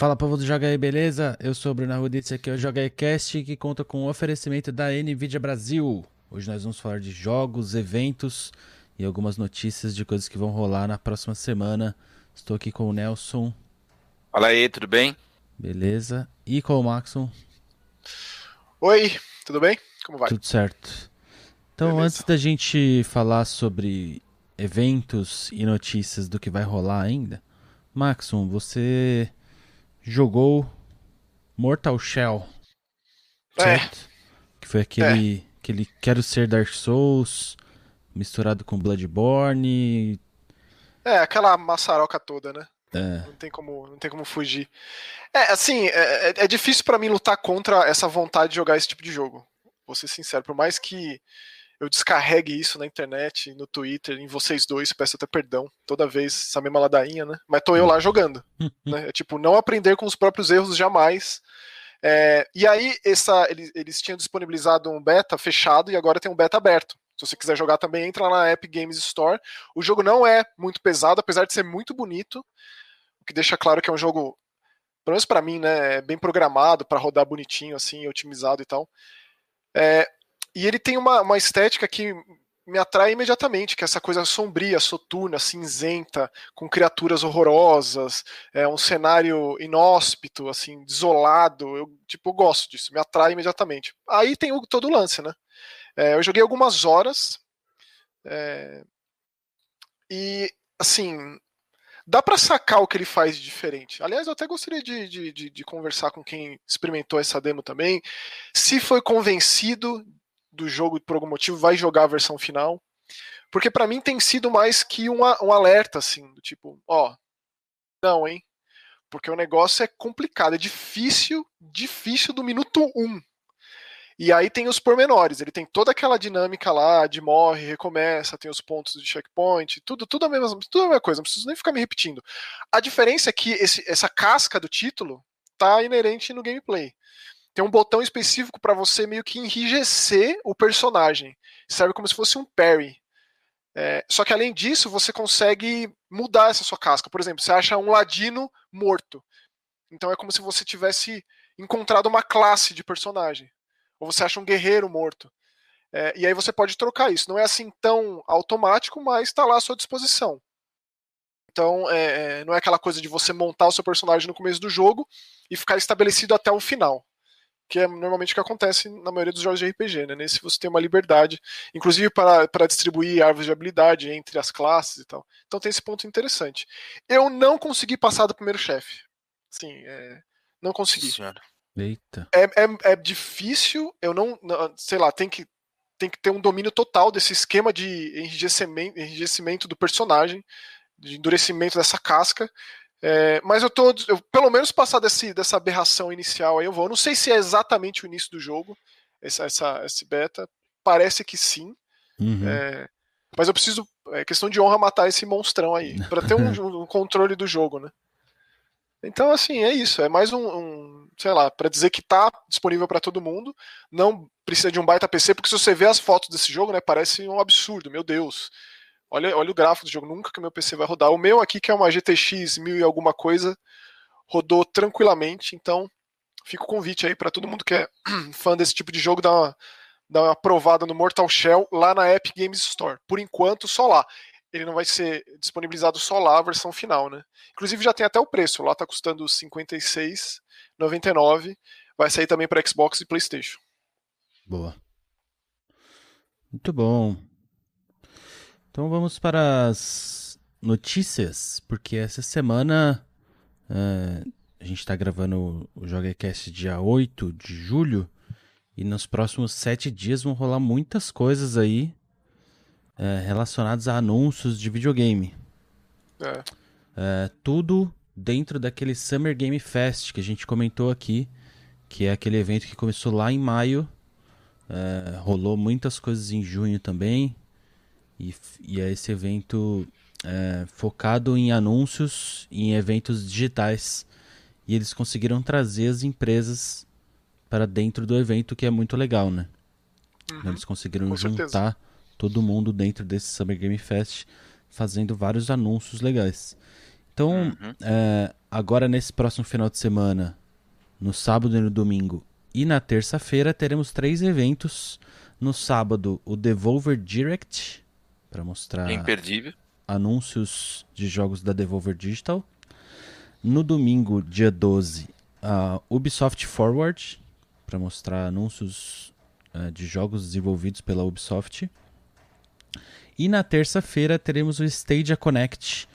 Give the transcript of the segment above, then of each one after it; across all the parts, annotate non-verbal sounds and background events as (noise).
Fala povo do Joga aí, beleza? Eu sou o Bruno Arruditz, aqui é o Joga aí Cast, que conta com o oferecimento da NVIDIA Brasil. Hoje nós vamos falar de jogos, eventos e algumas notícias de coisas que vão rolar na próxima semana. Estou aqui com o Nelson. Fala aí, tudo bem? Beleza. E com o Maxon. Oi, tudo bem? Como vai? Tudo certo. Então, Beleza. antes da gente falar sobre eventos e notícias do que vai rolar ainda, Maxon, você jogou Mortal Shell. É. Certo? É. Que foi aquele, é. aquele Quero Ser Dark Souls misturado com Bloodborne. É, aquela maçaroca toda, né? É. Não, tem como, não tem como fugir. É, assim, é, é, é difícil para mim lutar contra essa vontade de jogar esse tipo de jogo. Vou ser sincero, por mais que eu descarregue isso na internet, no Twitter, em vocês dois, peço até perdão, toda vez essa mesma ladainha, né? Mas tô eu lá jogando. (laughs) né? É tipo, não aprender com os próprios erros jamais. É, e aí, essa, eles, eles tinham disponibilizado um beta fechado e agora tem um beta aberto. Se você quiser jogar também, entra lá na Epic Games Store. O jogo não é muito pesado, apesar de ser muito bonito, o que deixa claro que é um jogo, pelo menos para mim, né, é bem programado para rodar bonitinho, assim, otimizado e tal. É, e ele tem uma, uma estética que me atrai imediatamente, que é essa coisa sombria, soturna, cinzenta, com criaturas horrorosas, é um cenário inóspito, assim, desolado. Eu, tipo, gosto disso, me atrai imediatamente. Aí tem o, todo o lance, né? É, eu joguei algumas horas é, e, assim, dá para sacar o que ele faz de diferente. Aliás, eu até gostaria de, de, de, de conversar com quem experimentou essa demo também, se foi convencido do jogo por algum motivo vai jogar a versão final. Porque para mim tem sido mais que um, alerta, assim, do tipo, ó, não, hein? Porque o negócio é complicado, é difícil, difícil do minuto 1. Um. E aí tem os pormenores, ele tem toda aquela dinâmica lá de morre, recomeça, tem os pontos de checkpoint, tudo, tudo a mesma, tudo a mesma coisa, não preciso nem ficar me repetindo. A diferença é que esse, essa casca do título tá inerente no gameplay tem um botão específico para você meio que enrijecer o personagem. Serve como se fosse um parry. É, só que além disso, você consegue mudar essa sua casca. Por exemplo, você acha um ladino morto. Então é como se você tivesse encontrado uma classe de personagem. Ou você acha um guerreiro morto. É, e aí você pode trocar isso. Não é assim tão automático, mas está lá à sua disposição. Então é, é, não é aquela coisa de você montar o seu personagem no começo do jogo e ficar estabelecido até o final que é normalmente o que acontece na maioria dos jogos de RPG, né? Nesse você tem uma liberdade, inclusive para, para distribuir árvores de habilidade entre as classes e tal. Então tem esse ponto interessante. Eu não consegui passar do primeiro chefe. Sim, é, não consegui. Senhora. Eita. É, é, é difícil, eu não, não, sei lá, tem que, tem que ter um domínio total desse esquema de enrijecimento, enrijecimento do personagem, de endurecimento dessa casca, é, mas eu tô, eu, pelo menos passar desse, dessa aberração inicial aí eu vou. Eu não sei se é exatamente o início do jogo, essa, essa, esse beta. Parece que sim. Uhum. É, mas eu preciso, é questão de honra, matar esse monstrão aí, (laughs) para ter um, um, controle do jogo, né? Então, assim, é isso. É mais um, um sei lá, para dizer que tá disponível para todo mundo. Não precisa de um baita PC, porque se você vê as fotos desse jogo, né, parece um absurdo, meu Deus. Olha, olha o gráfico do jogo, nunca que meu PC vai rodar. O meu aqui, que é uma GTX 1000 e alguma coisa, rodou tranquilamente, então fica o convite aí para todo mundo que é (clears throat) fã desse tipo de jogo dar uma, dar uma provada no Mortal Shell lá na Epic Games Store. Por enquanto, só lá. Ele não vai ser disponibilizado só lá a versão final, né? Inclusive já tem até o preço, lá tá custando R$ 56,99. Vai sair também para Xbox e PlayStation. Boa. Muito bom. Então vamos para as notícias, porque essa semana uh, a gente está gravando o JogaCast dia 8 de julho e nos próximos sete dias vão rolar muitas coisas aí uh, relacionadas a anúncios de videogame. É. Uh, tudo dentro daquele Summer Game Fest que a gente comentou aqui, que é aquele evento que começou lá em maio. rolou muitas coisas em junho também. E, e é esse evento é, focado em anúncios e em eventos digitais. E eles conseguiram trazer as empresas para dentro do evento, que é muito legal, né? Uhum, eles conseguiram juntar certeza. todo mundo dentro desse Summer Game Fest, fazendo vários anúncios legais. Então, uhum. é, agora nesse próximo final de semana, no sábado e no domingo, e na terça-feira teremos três eventos. No sábado, o Devolver Direct, para mostrar Imperdível. anúncios de jogos da Devolver Digital. No domingo, dia 12, a Ubisoft Forward, para mostrar anúncios uh, de jogos desenvolvidos pela Ubisoft. E na terça-feira teremos o Stadia Connect,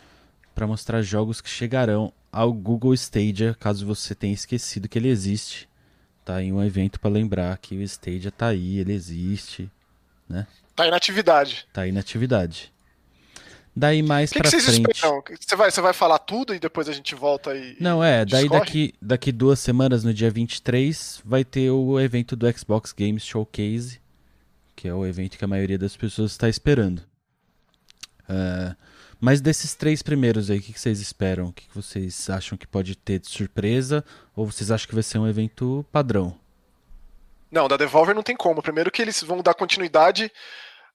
para mostrar jogos que chegarão ao Google Stadia, caso você tenha esquecido que ele existe. Tá em um evento para lembrar que o Stadia tá aí, ele existe, né? Tá aí na atividade. Tá aí na atividade. Daí mais que pra que vocês frente. Esperam? Você vai, você vai falar tudo e depois a gente volta e. Não, é, daí discorre? daqui, daqui duas semanas, no dia 23, vai ter o evento do Xbox Games Showcase, que é o evento que a maioria das pessoas está esperando. Ah, mas desses três primeiros aí, o que, que vocês esperam? O que, que vocês acham que pode ter de surpresa? Ou vocês acham que vai ser um evento padrão? Não, da Devolver não tem como. Primeiro que eles vão dar continuidade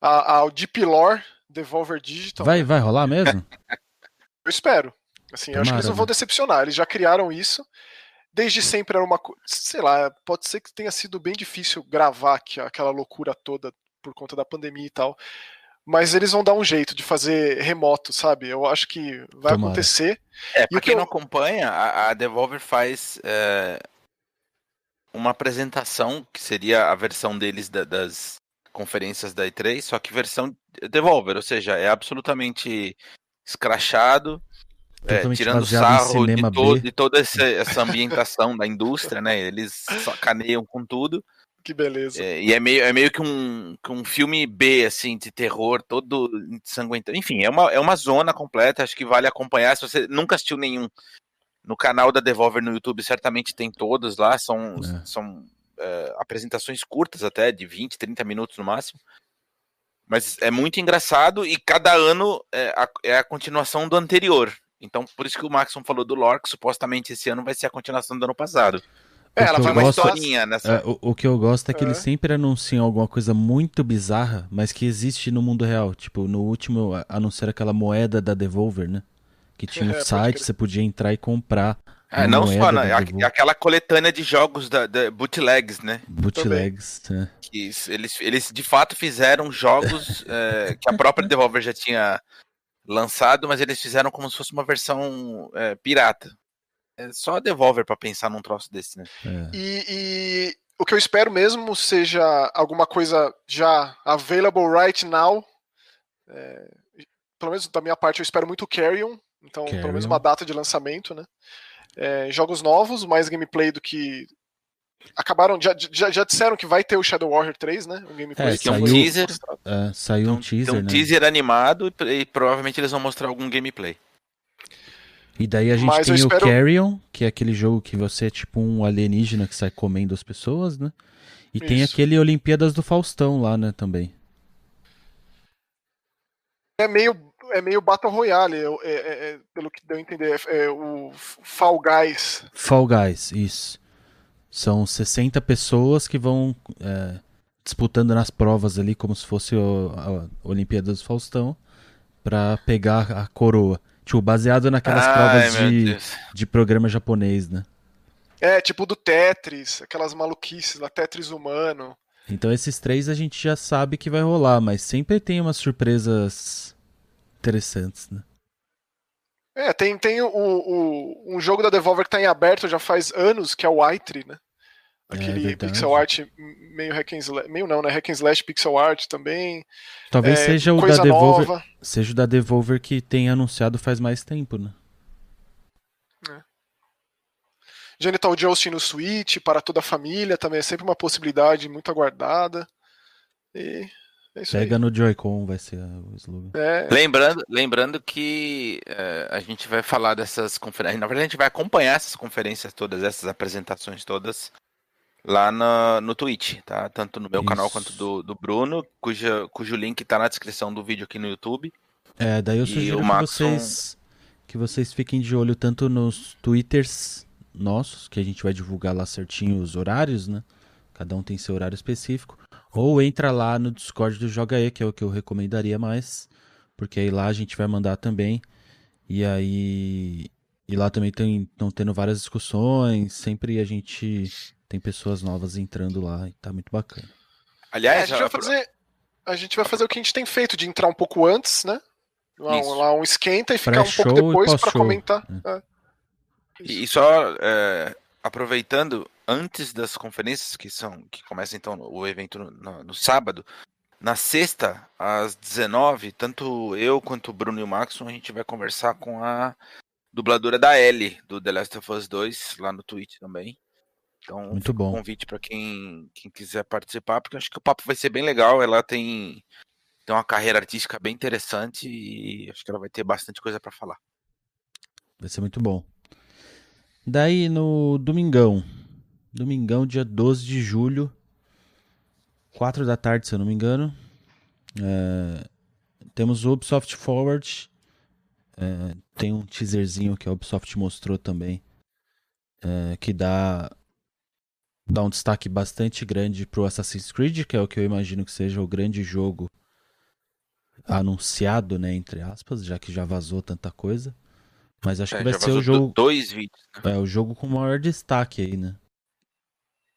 ao Deep Lore Devolver Digital. Vai, vai rolar mesmo? (laughs) Eu espero. Assim, eu acho que eles não vão né? decepcionar. Eles já criaram isso. Desde sempre era uma coisa. Sei lá, pode ser que tenha sido bem difícil gravar aqui, aquela loucura toda por conta da pandemia e tal. Mas eles vão dar um jeito de fazer remoto, sabe? Eu acho que vai Tomara. acontecer. É, E pra o que quem eu- não acompanha, a, a Devolver faz é, uma apresentação que seria a versão deles da- das conferências da E3, só que versão Devolver, ou seja, é absolutamente escrachado, é, tirando sarro de, to- B. de toda essa, essa ambientação da indústria, né? Eles sacaneiam com tudo. Que beleza. É, e é meio, é meio que, um, que um filme B, assim, de terror, todo sanguentado. Enfim, é uma, é uma zona completa, acho que vale acompanhar. Se você nunca assistiu nenhum no canal da Devolver no YouTube, certamente tem todos lá. São, É. são é, apresentações curtas até, de 20, 30 minutos no máximo. Mas é muito engraçado e cada ano é a, é a continuação do anterior. Então, por isso que o Maxon falou do lore, que supostamente esse ano vai ser a continuação do ano passado. É, ela vai Uma gosto- mostrar. historinha nessa. É, o, o que eu gosto é que É. eles sempre anunciam alguma coisa muito bizarra, mas que existe no mundo real. Tipo, no último a- anunciaram aquela moeda da Devolver, né? Que tinha um É, site, você podia entrar e comprar É, não só, da né? A- aquela coletânea de jogos da, da bootlegs, né? bootlegs. né? Que isso, eles, eles de fato fizeram jogos (laughs) é, que a própria Devolver já tinha lançado, mas eles fizeram como se fosse uma versão é, pirata. É só a Devolver pra pensar num troço desse, né? É. E, e o que eu espero mesmo seja alguma coisa já available right now. É, pelo menos da minha parte, eu espero muito o Carrion. Então, pelo menos uma data de lançamento, né? É, jogos novos, mais gameplay do que. Acabaram, já, já, já disseram que vai ter o Shadow Warrior 3, né? Um gameplay É, que é um teaser. É, saiu Então, um teaser, tem um né? teaser animado e, e provavelmente eles vão mostrar algum gameplay. E daí a gente Mas tem espero- o Carrion, que é aquele jogo que você é tipo um alienígena que sai comendo as pessoas, né? E tem Isso. aquele Olimpíadas do Faustão lá, né, também. É meio, é meio Battle Royale, é, é- é- pelo que deu a entender. É, é o Fall Guys. Fall Guys, isso. São 60 pessoas que vão é, disputando nas provas ali, como se fosse o, a Olimpíada do Faustão, pra pegar a coroa. Tipo, baseado naquelas Ai, provas de, de programa japonês, né? É, tipo do Tetris, aquelas maluquices lá, Tetris humano. Então esses três a gente já sabe que vai rolar, mas sempre tem umas surpresas interessantes, né? É, tem, tem o, o- um jogo da Devolver que tá em aberto já faz anos, que é o Aitre, né? Aquele É pixel art meio hack and slash, meio não, né? Hack and slash pixel art também. Talvez É, seja o da Devolver, nova. seja o da Devolver que tem anunciado faz mais tempo, né? Genital Jousting no Switch, para toda a família, também é sempre uma possibilidade muito aguardada. E é isso Pega no Joy-Con, vai ser o slogan. aí. É, Lembrando, lembrando que é, a gente vai falar dessas conferências. Na verdade, a gente vai acompanhar essas conferências todas, essas apresentações todas lá no, no Twitch, tá? Tanto no meu canal Isso. quanto do, do Bruno, cuja, cujo link tá na descrição do vídeo aqui no YouTube. É, daí eu sugiro que vocês que vocês fiquem de olho tanto nos twitters nossos, que a gente vai divulgar lá certinho os horários, né? Cada um tem seu horário específico. Ou entra lá no Discord do Joga E, que é o que eu recomendaria mais. Porque aí lá a gente vai mandar também. E aí. E lá também estão tendo várias discussões, sempre a gente tem pessoas novas entrando lá e tá muito bacana. Aliás, é, a, gente vai fazer, a gente vai fazer o que a gente tem feito, de entrar um pouco antes, né? Lá, lá um esquenta e ficar um pouco depois para comentar. É. É. E, só é, aproveitando, antes das conferências, que são que começa então o evento no, no, sábado, na sexta, às 19 tanto eu quanto o Bruno e o Maxon, a gente vai conversar com a dubladora da Ellie, do The Last of Us 2, lá no Twitch também. Então, Muito bom. Um convite para quem, quem quiser participar, porque acho que o papo vai ser bem legal. Ela tem, tem uma carreira artística bem interessante e acho que ela vai ter bastante coisa para falar. Vai ser muito bom. Daí no domingão, domingão, dia 12 de julho, 4 da tarde, se eu não me engano, é, temos o Ubisoft Forward. É, tem um teaserzinho que a Ubisoft mostrou também, é, que dá, dá um destaque bastante grande pro Assassin's Creed, que é o que eu imagino que seja o grande jogo anunciado, né, entre aspas, já que já vazou tanta coisa. Mas acho é, que vai ser o jogo. Dois vídeos. Né? É, o jogo com maior destaque aí, né?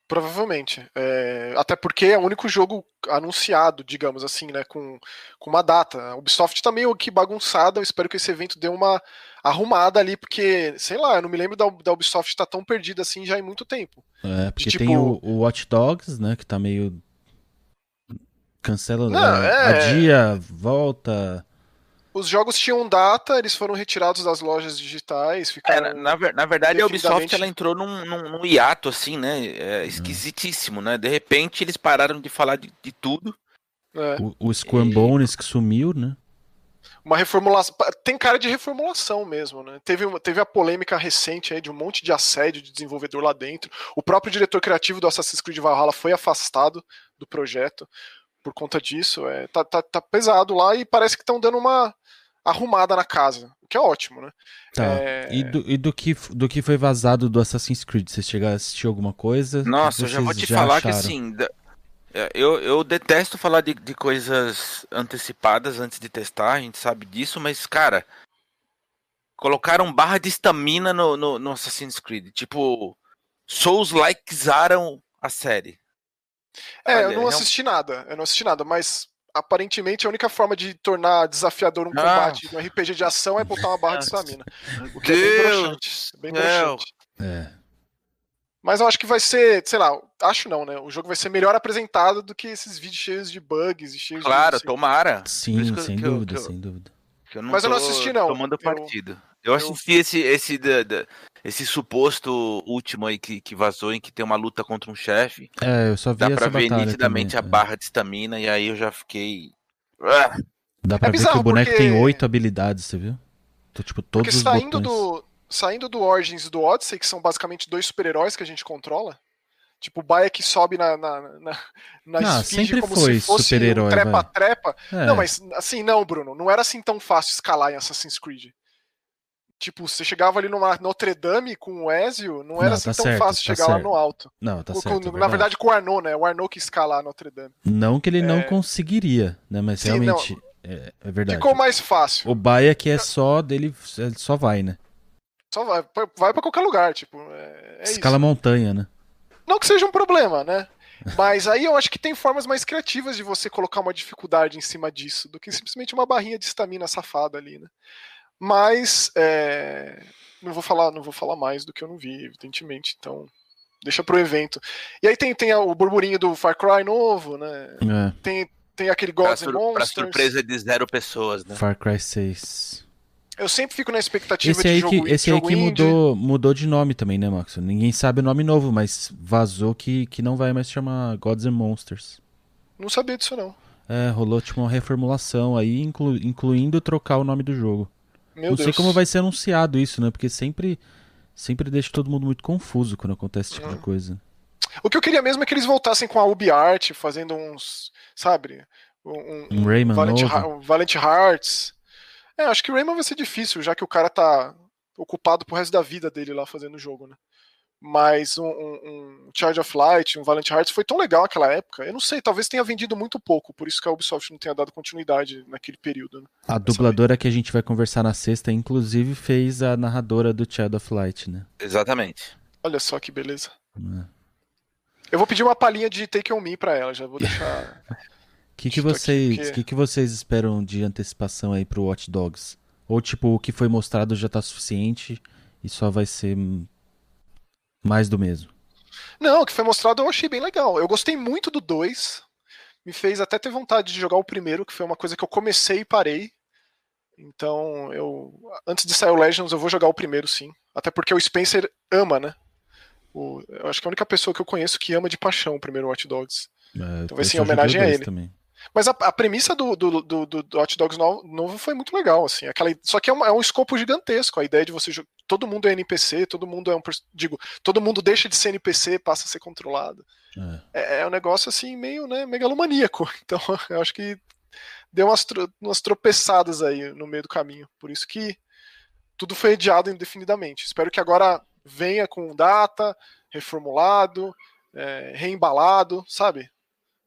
Provavelmente. É, até porque é o único jogo anunciado, digamos assim, né? Com, com uma data. A Ubisoft tá meio que bagunçada. Eu espero que esse evento dê uma arrumada ali, porque, sei lá, eu não me lembro da, da Ubisoft estar tá tão perdida assim já em muito tempo. É, porque De, tipo... tem o, o Watch Dogs, né? Que tá meio. Cancela. Não, é... Adia, volta os jogos tinham data, eles foram retirados das lojas digitais. Ficaram é, na, na, verdade, a Ubisoft ela entrou num, num, num hiato, assim, né? É, esquisitíssimo, né? De repente eles pararam de falar de, de tudo. É. O, o Squam Bones que sumiu, né? Uma reformulação. Tem cara de reformulação mesmo, né? Teve, teve a polêmica recente aí de um monte de assédio de desenvolvedor lá dentro. O próprio diretor criativo do Assassin's Creed Valhalla foi afastado do projeto por conta disso. É, tá, tá, tá pesado lá e parece que estão dando uma arrumada na casa, o que é ótimo, né? Tá. É... E, do, e do, que, do que foi vazado do Assassin's Creed? Você chegou a assistir alguma coisa? Nossa, eu já vou te já falar acharam? que assim. É, eu, eu detesto falar de, de coisas antecipadas antes de testar, a gente sabe disso, mas, cara, colocaram barra de estamina no, no, no Assassin's Creed. Tipo, Souls-likesaram a série. É, Olha, eu não assisti nada, eu não assisti nada, mas aparentemente a única forma de tornar desafiador um ah. combate no RPG de ação é botar uma barra de estamina. O que Deus. é bem broxante. Bem broxante. É. Mas eu acho que vai ser, sei lá, acho não, né? O jogo vai ser melhor apresentado do que esses vídeos cheios de bugs e cheios claro, de. Assim. tomara. Sim, sem dúvida, sem dúvida. Eu Mas eu não assisti, não. Tomando partido. Eu, eu assisti eu... esse, esse da, da, esse suposto último aí que, que vazou em que tem uma luta contra um chefe. É, eu só vi Dá pra ver nitidamente também, a é. barra de estamina e aí eu já fiquei. Ah! Dá pra é ver que o boneco porque... tem oito habilidades, você viu? Então, tipo, todos porque os saindo botões. do Saindo do Origins e do Odyssey, que são basicamente dois super-heróis que a gente controla, Tipo, o Baia que sobe na, na, na, na não, esfinge como se fosse um trepa-trepa. É. Não, mas assim, não, Bruno. Não era assim tão fácil escalar em Assassin's Creed. Tipo, você chegava ali numa Notre Dame com o Ezio, não era não, assim tá tão certo, fácil tá chegar certo. lá no alto. Não, tá com, certo. É na verdade, com o Arnaud, né? O Arnaud que escala a Notre Dame. Não que ele é... não conseguiria, né? Mas Sim, realmente é, é, verdade. Ficou mais fácil. O Baia que é só dele, ele só vai, né? Só vai, vai para qualquer lugar, tipo. É, é Escala isso. montanha, né? Não que seja um problema, né? (laughs) Mas aí eu acho que tem formas mais criativas de você colocar uma dificuldade em cima disso do que simplesmente uma barrinha de estamina safada ali, né? Mas é, não vou falar, não vou falar mais do que eu não vi, evidentemente. Então deixa pro evento. E aí tem, tem o burburinho do Far Cry novo, né? É. Tem, tem aquele Gods pra, and Monsters. Pra surpresa de zero pessoas, né? Far Cry 6. Eu sempre fico na expectativa esse de aí jogo que, Esse aí que mudou, mudou de nome também, né, Max? Ninguém sabe o nome novo, mas vazou que, que não vai mais chamar Gods and Monsters. Não sabia disso, não. É, rolou tipo uma reformulação aí, inclu, incluindo trocar o nome do jogo. Meu não Deus. sei como vai ser anunciado isso, né? Porque sempre, sempre deixa todo mundo muito confuso quando acontece esse tipo de hum. coisa. O que eu queria mesmo é que eles voltassem com a UbiArt, fazendo uns, sabe? Um, um, um Rayman Valent, novo. Valent Hearts. É, acho que o Rayman vai ser difícil, já que o cara tá ocupado pro resto da vida dele lá fazendo o jogo, né? Mas um, um, um Charge of Light, um Valiant Hearts foi tão legal naquela época. Eu não sei, talvez tenha vendido muito pouco, por isso que a Ubisoft não tenha dado continuidade naquele período. Né? A dubladora que a gente vai conversar na sexta, inclusive, fez a narradora do Child of Light, né? Exatamente. Olha só que beleza. É. Eu vou pedir uma palhinha de Take On Me pra ela, já vou (laughs) deixar. O que, que, vocês, porque... que, que vocês esperam de antecipação aí pro Watch Dogs? Ou tipo, o que foi mostrado já tá suficiente e só vai ser mais do mesmo. Não, o que foi mostrado eu achei bem legal. Eu gostei muito do 2. Me fez até ter vontade de jogar o primeiro, que foi uma coisa que eu comecei e parei. Então, eu antes de sair o Legends, eu vou jogar o primeiro sim. Até porque o Spencer ama, né? O, eu acho que é a única pessoa que eu conheço que ama de paixão o primeiro Watch Dogs. É, então vai ser em homenagem a ele. Também. Mas a, a premissa do, do, do, do, Hot Dogs novo, novo, foi muito legal, assim. Aquela, só que é, uma, é, um escopo gigantesco. A ideia de você. Todo mundo é NPC, todo mundo é um. Digo, todo mundo deixa de ser NPC, passa a ser controlado. É, é, é um negócio assim, meio né, megalomaníaco. (laughs) Então, eu acho que deu umas, umas tropeçadas aí no meio do caminho. Por isso que tudo foi adiado indefinidamente. Espero que agora venha com data, reformulado, é, reembalado, sabe?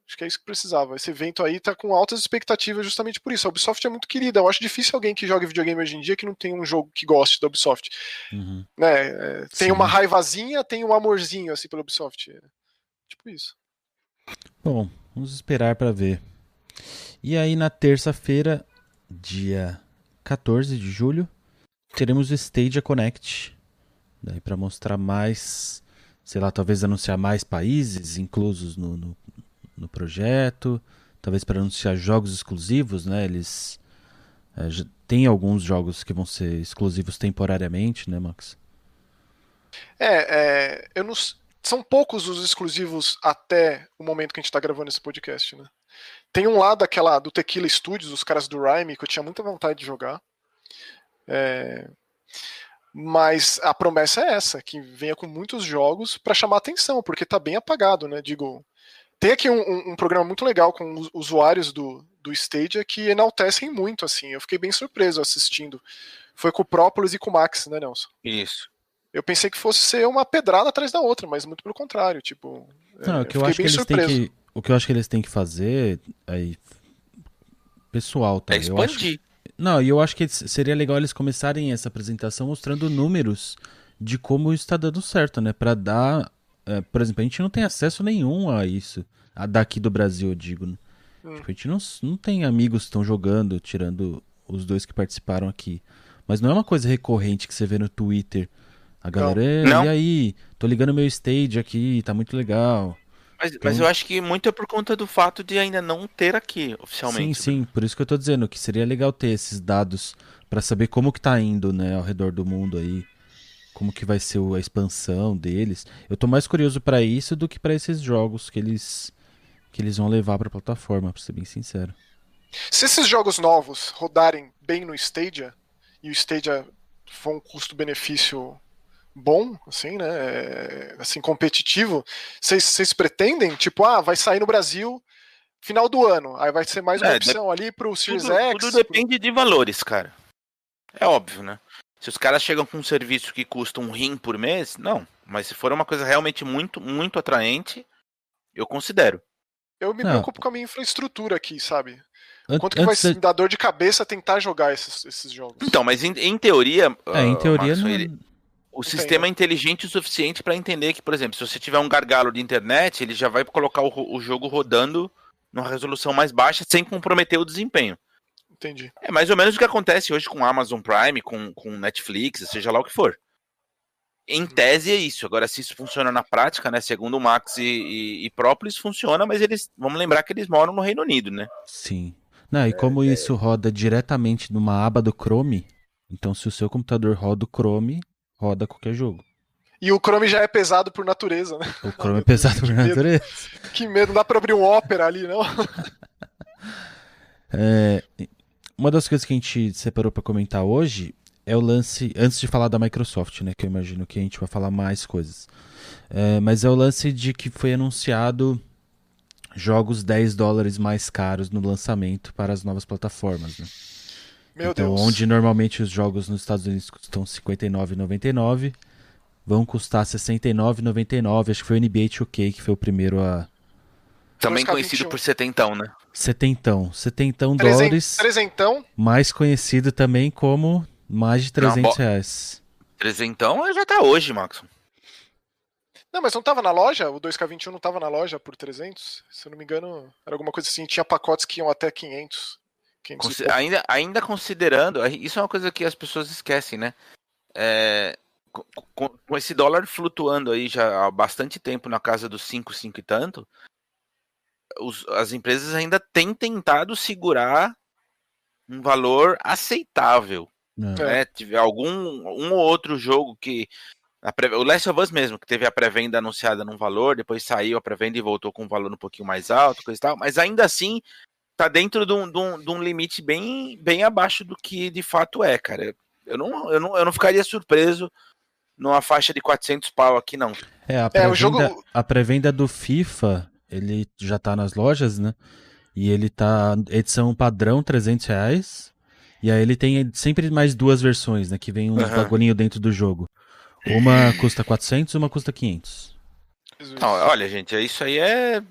Acho que é isso que precisava. Esse evento aí tá com altas expectativas justamente por isso. A Ubisoft é muito querida. Eu acho difícil alguém que jogue videogame hoje em dia que não tem um jogo que goste da Ubisoft. Uhum. Né? É, tem Sim. uma raivazinha, tem um amorzinho assim pela Ubisoft. É, tipo isso. Bom, vamos esperar para ver. E aí na terça-feira, dia 14 de julho, teremos o Stadia Connect. Daí para mostrar mais, sei lá, talvez anunciar mais países inclusos no, no no projeto, talvez para anunciar jogos exclusivos, né? Eles é, tem alguns jogos que vão ser exclusivos temporariamente, né, Max? É, é eu não, são poucos os exclusivos até o momento que a gente está gravando esse podcast, né? Tem um lá daquela do Tequila Studios, os caras do Rhyme, que eu tinha muita vontade de jogar. É, mas a promessa é essa, que venha com muitos jogos para chamar atenção, porque tá bem apagado, né? Digo, tem aqui um, um, um, programa muito legal com os usuários do, do Stadia que enaltecem muito, assim. Eu fiquei bem surpreso assistindo. Foi com o Própolis e com o Max, né, Nelson? Isso. Eu pensei que fosse ser uma pedrada atrás da outra, mas muito pelo contrário, tipo. Não, é, o que eu acho que eles surpreso. têm que. O que eu acho que eles têm que fazer aí. Pessoal, tá? É expandir. Eu acho, não, e eu acho que seria legal eles começarem essa apresentação mostrando números de como está dando certo, né? Para dar é, por exemplo, a gente não tem acesso nenhum a isso. A daqui do Brasil, eu digo. Né? Hum. Tipo, a gente não, não tem amigos que estão jogando, tirando os dois que participaram aqui. Mas não é uma coisa recorrente que você vê no Twitter. A galera, não. e aí? Tô ligando meu stage aqui, tá muito legal. Mas, então... mas eu acho que muito é por conta do fato de ainda não ter aqui oficialmente. Sim, sim, por isso que eu tô dizendo que seria legal ter esses dados para saber como que tá indo, né, ao redor do mundo aí como que vai ser a expansão deles. Eu tô mais curioso para isso do que para esses jogos que eles que eles vão levar para a plataforma, para ser bem sincero. Se esses jogos novos rodarem bem no Stadia e o Stadia for um custo-benefício bom, assim, né, é, assim competitivo, vocês pretendem, tipo, ah, vai sair no Brasil final do ano, aí vai ser mais uma é, opção ali pro Series tudo, X. Tudo depende pro... de valores, cara. É óbvio, né? Se os caras chegam com um serviço que custa um rim por mês, não. Mas se for uma coisa realmente muito, muito atraente, eu considero. Eu me não. preocupo com a minha infraestrutura aqui, sabe? Quanto que vai de... dar dor de cabeça tentar jogar esses, esses jogos? Então, mas em, em teoria. É, em teoria Marcos, não... ele, o sistema é inteligente o suficiente para entender que, por exemplo, se você tiver um gargalo de internet, ele já vai colocar o, o jogo rodando numa resolução mais baixa sem comprometer o desempenho. Entendi. É mais ou menos o que acontece hoje com Amazon Prime, com, com Netflix, seja lá o que for. Em uhum. tese é isso. Agora, se isso funciona na prática, né? Segundo o Max e, e, e Própolis, funciona, mas eles. Vamos lembrar que eles moram no Reino Unido, né? Sim. Não, e como é, isso roda diretamente numa aba do Chrome, então se o seu computador roda o Chrome, roda qualquer jogo. E o Chrome já é pesado por natureza, né? O Chrome é pesado por (laughs) natureza. Que medo, não dá pra abrir um Opera ali, não? (laughs) é, uma das coisas que a gente separou para comentar hoje é o lance, antes de falar da Microsoft, né, que eu imagino que a gente vai falar mais coisas. É, mas é o lance de que foi anunciado jogos 10 dólares mais caros no lançamento para as novas plataformas, né? Meu então, Deus. onde normalmente os jogos nos Estados Unidos custam R$ 59,99, vão custar R$ 69,99. Acho que foi o NBA 2K que foi o primeiro a. Também 2K21. conhecido por setentão, né? Setentão. Setentão Trezent- dólares, Trezentão? mais conhecido também como mais de 300 bo- reais. Trezentão já tá hoje, Max. Não, mas não tava na loja? O 2K21 não tava na loja por 300? Se eu não me engano, era alguma coisa assim. Tinha pacotes que iam até 500. 500 e Consi- pouco. ainda, ainda considerando, isso é uma coisa que as pessoas esquecem, né? É, com, com- com esse dólar flutuando aí já há bastante tempo na casa dos 5, 5 e tanto, os- as empresas ainda têm tentado segurar um valor aceitável. né? É. né? Tive algum um ou outro jogo que a pré- o Last of Us mesmo, que teve a pré-venda anunciada num valor, depois saiu a pré-venda e voltou com um valor um pouquinho mais alto, coisa e tal, mas ainda assim tá dentro de um, de um- de um limite bem, bem abaixo do que de fato é, cara. Eu não, eu não, eu não ficaria surpreso numa faixa de 400 pau aqui, não. É, a É, pré-venda o jogo- a pré-venda do FIFA, ele já tá nas lojas, né? E ele tá edição padrão 300 reais. E aí ele tem sempre mais duas versões, né? Que vem um Aham. bagulhinho dentro do jogo. Uma custa 400 uma custa 500. Jesus. Não, olha, gente, isso aí é,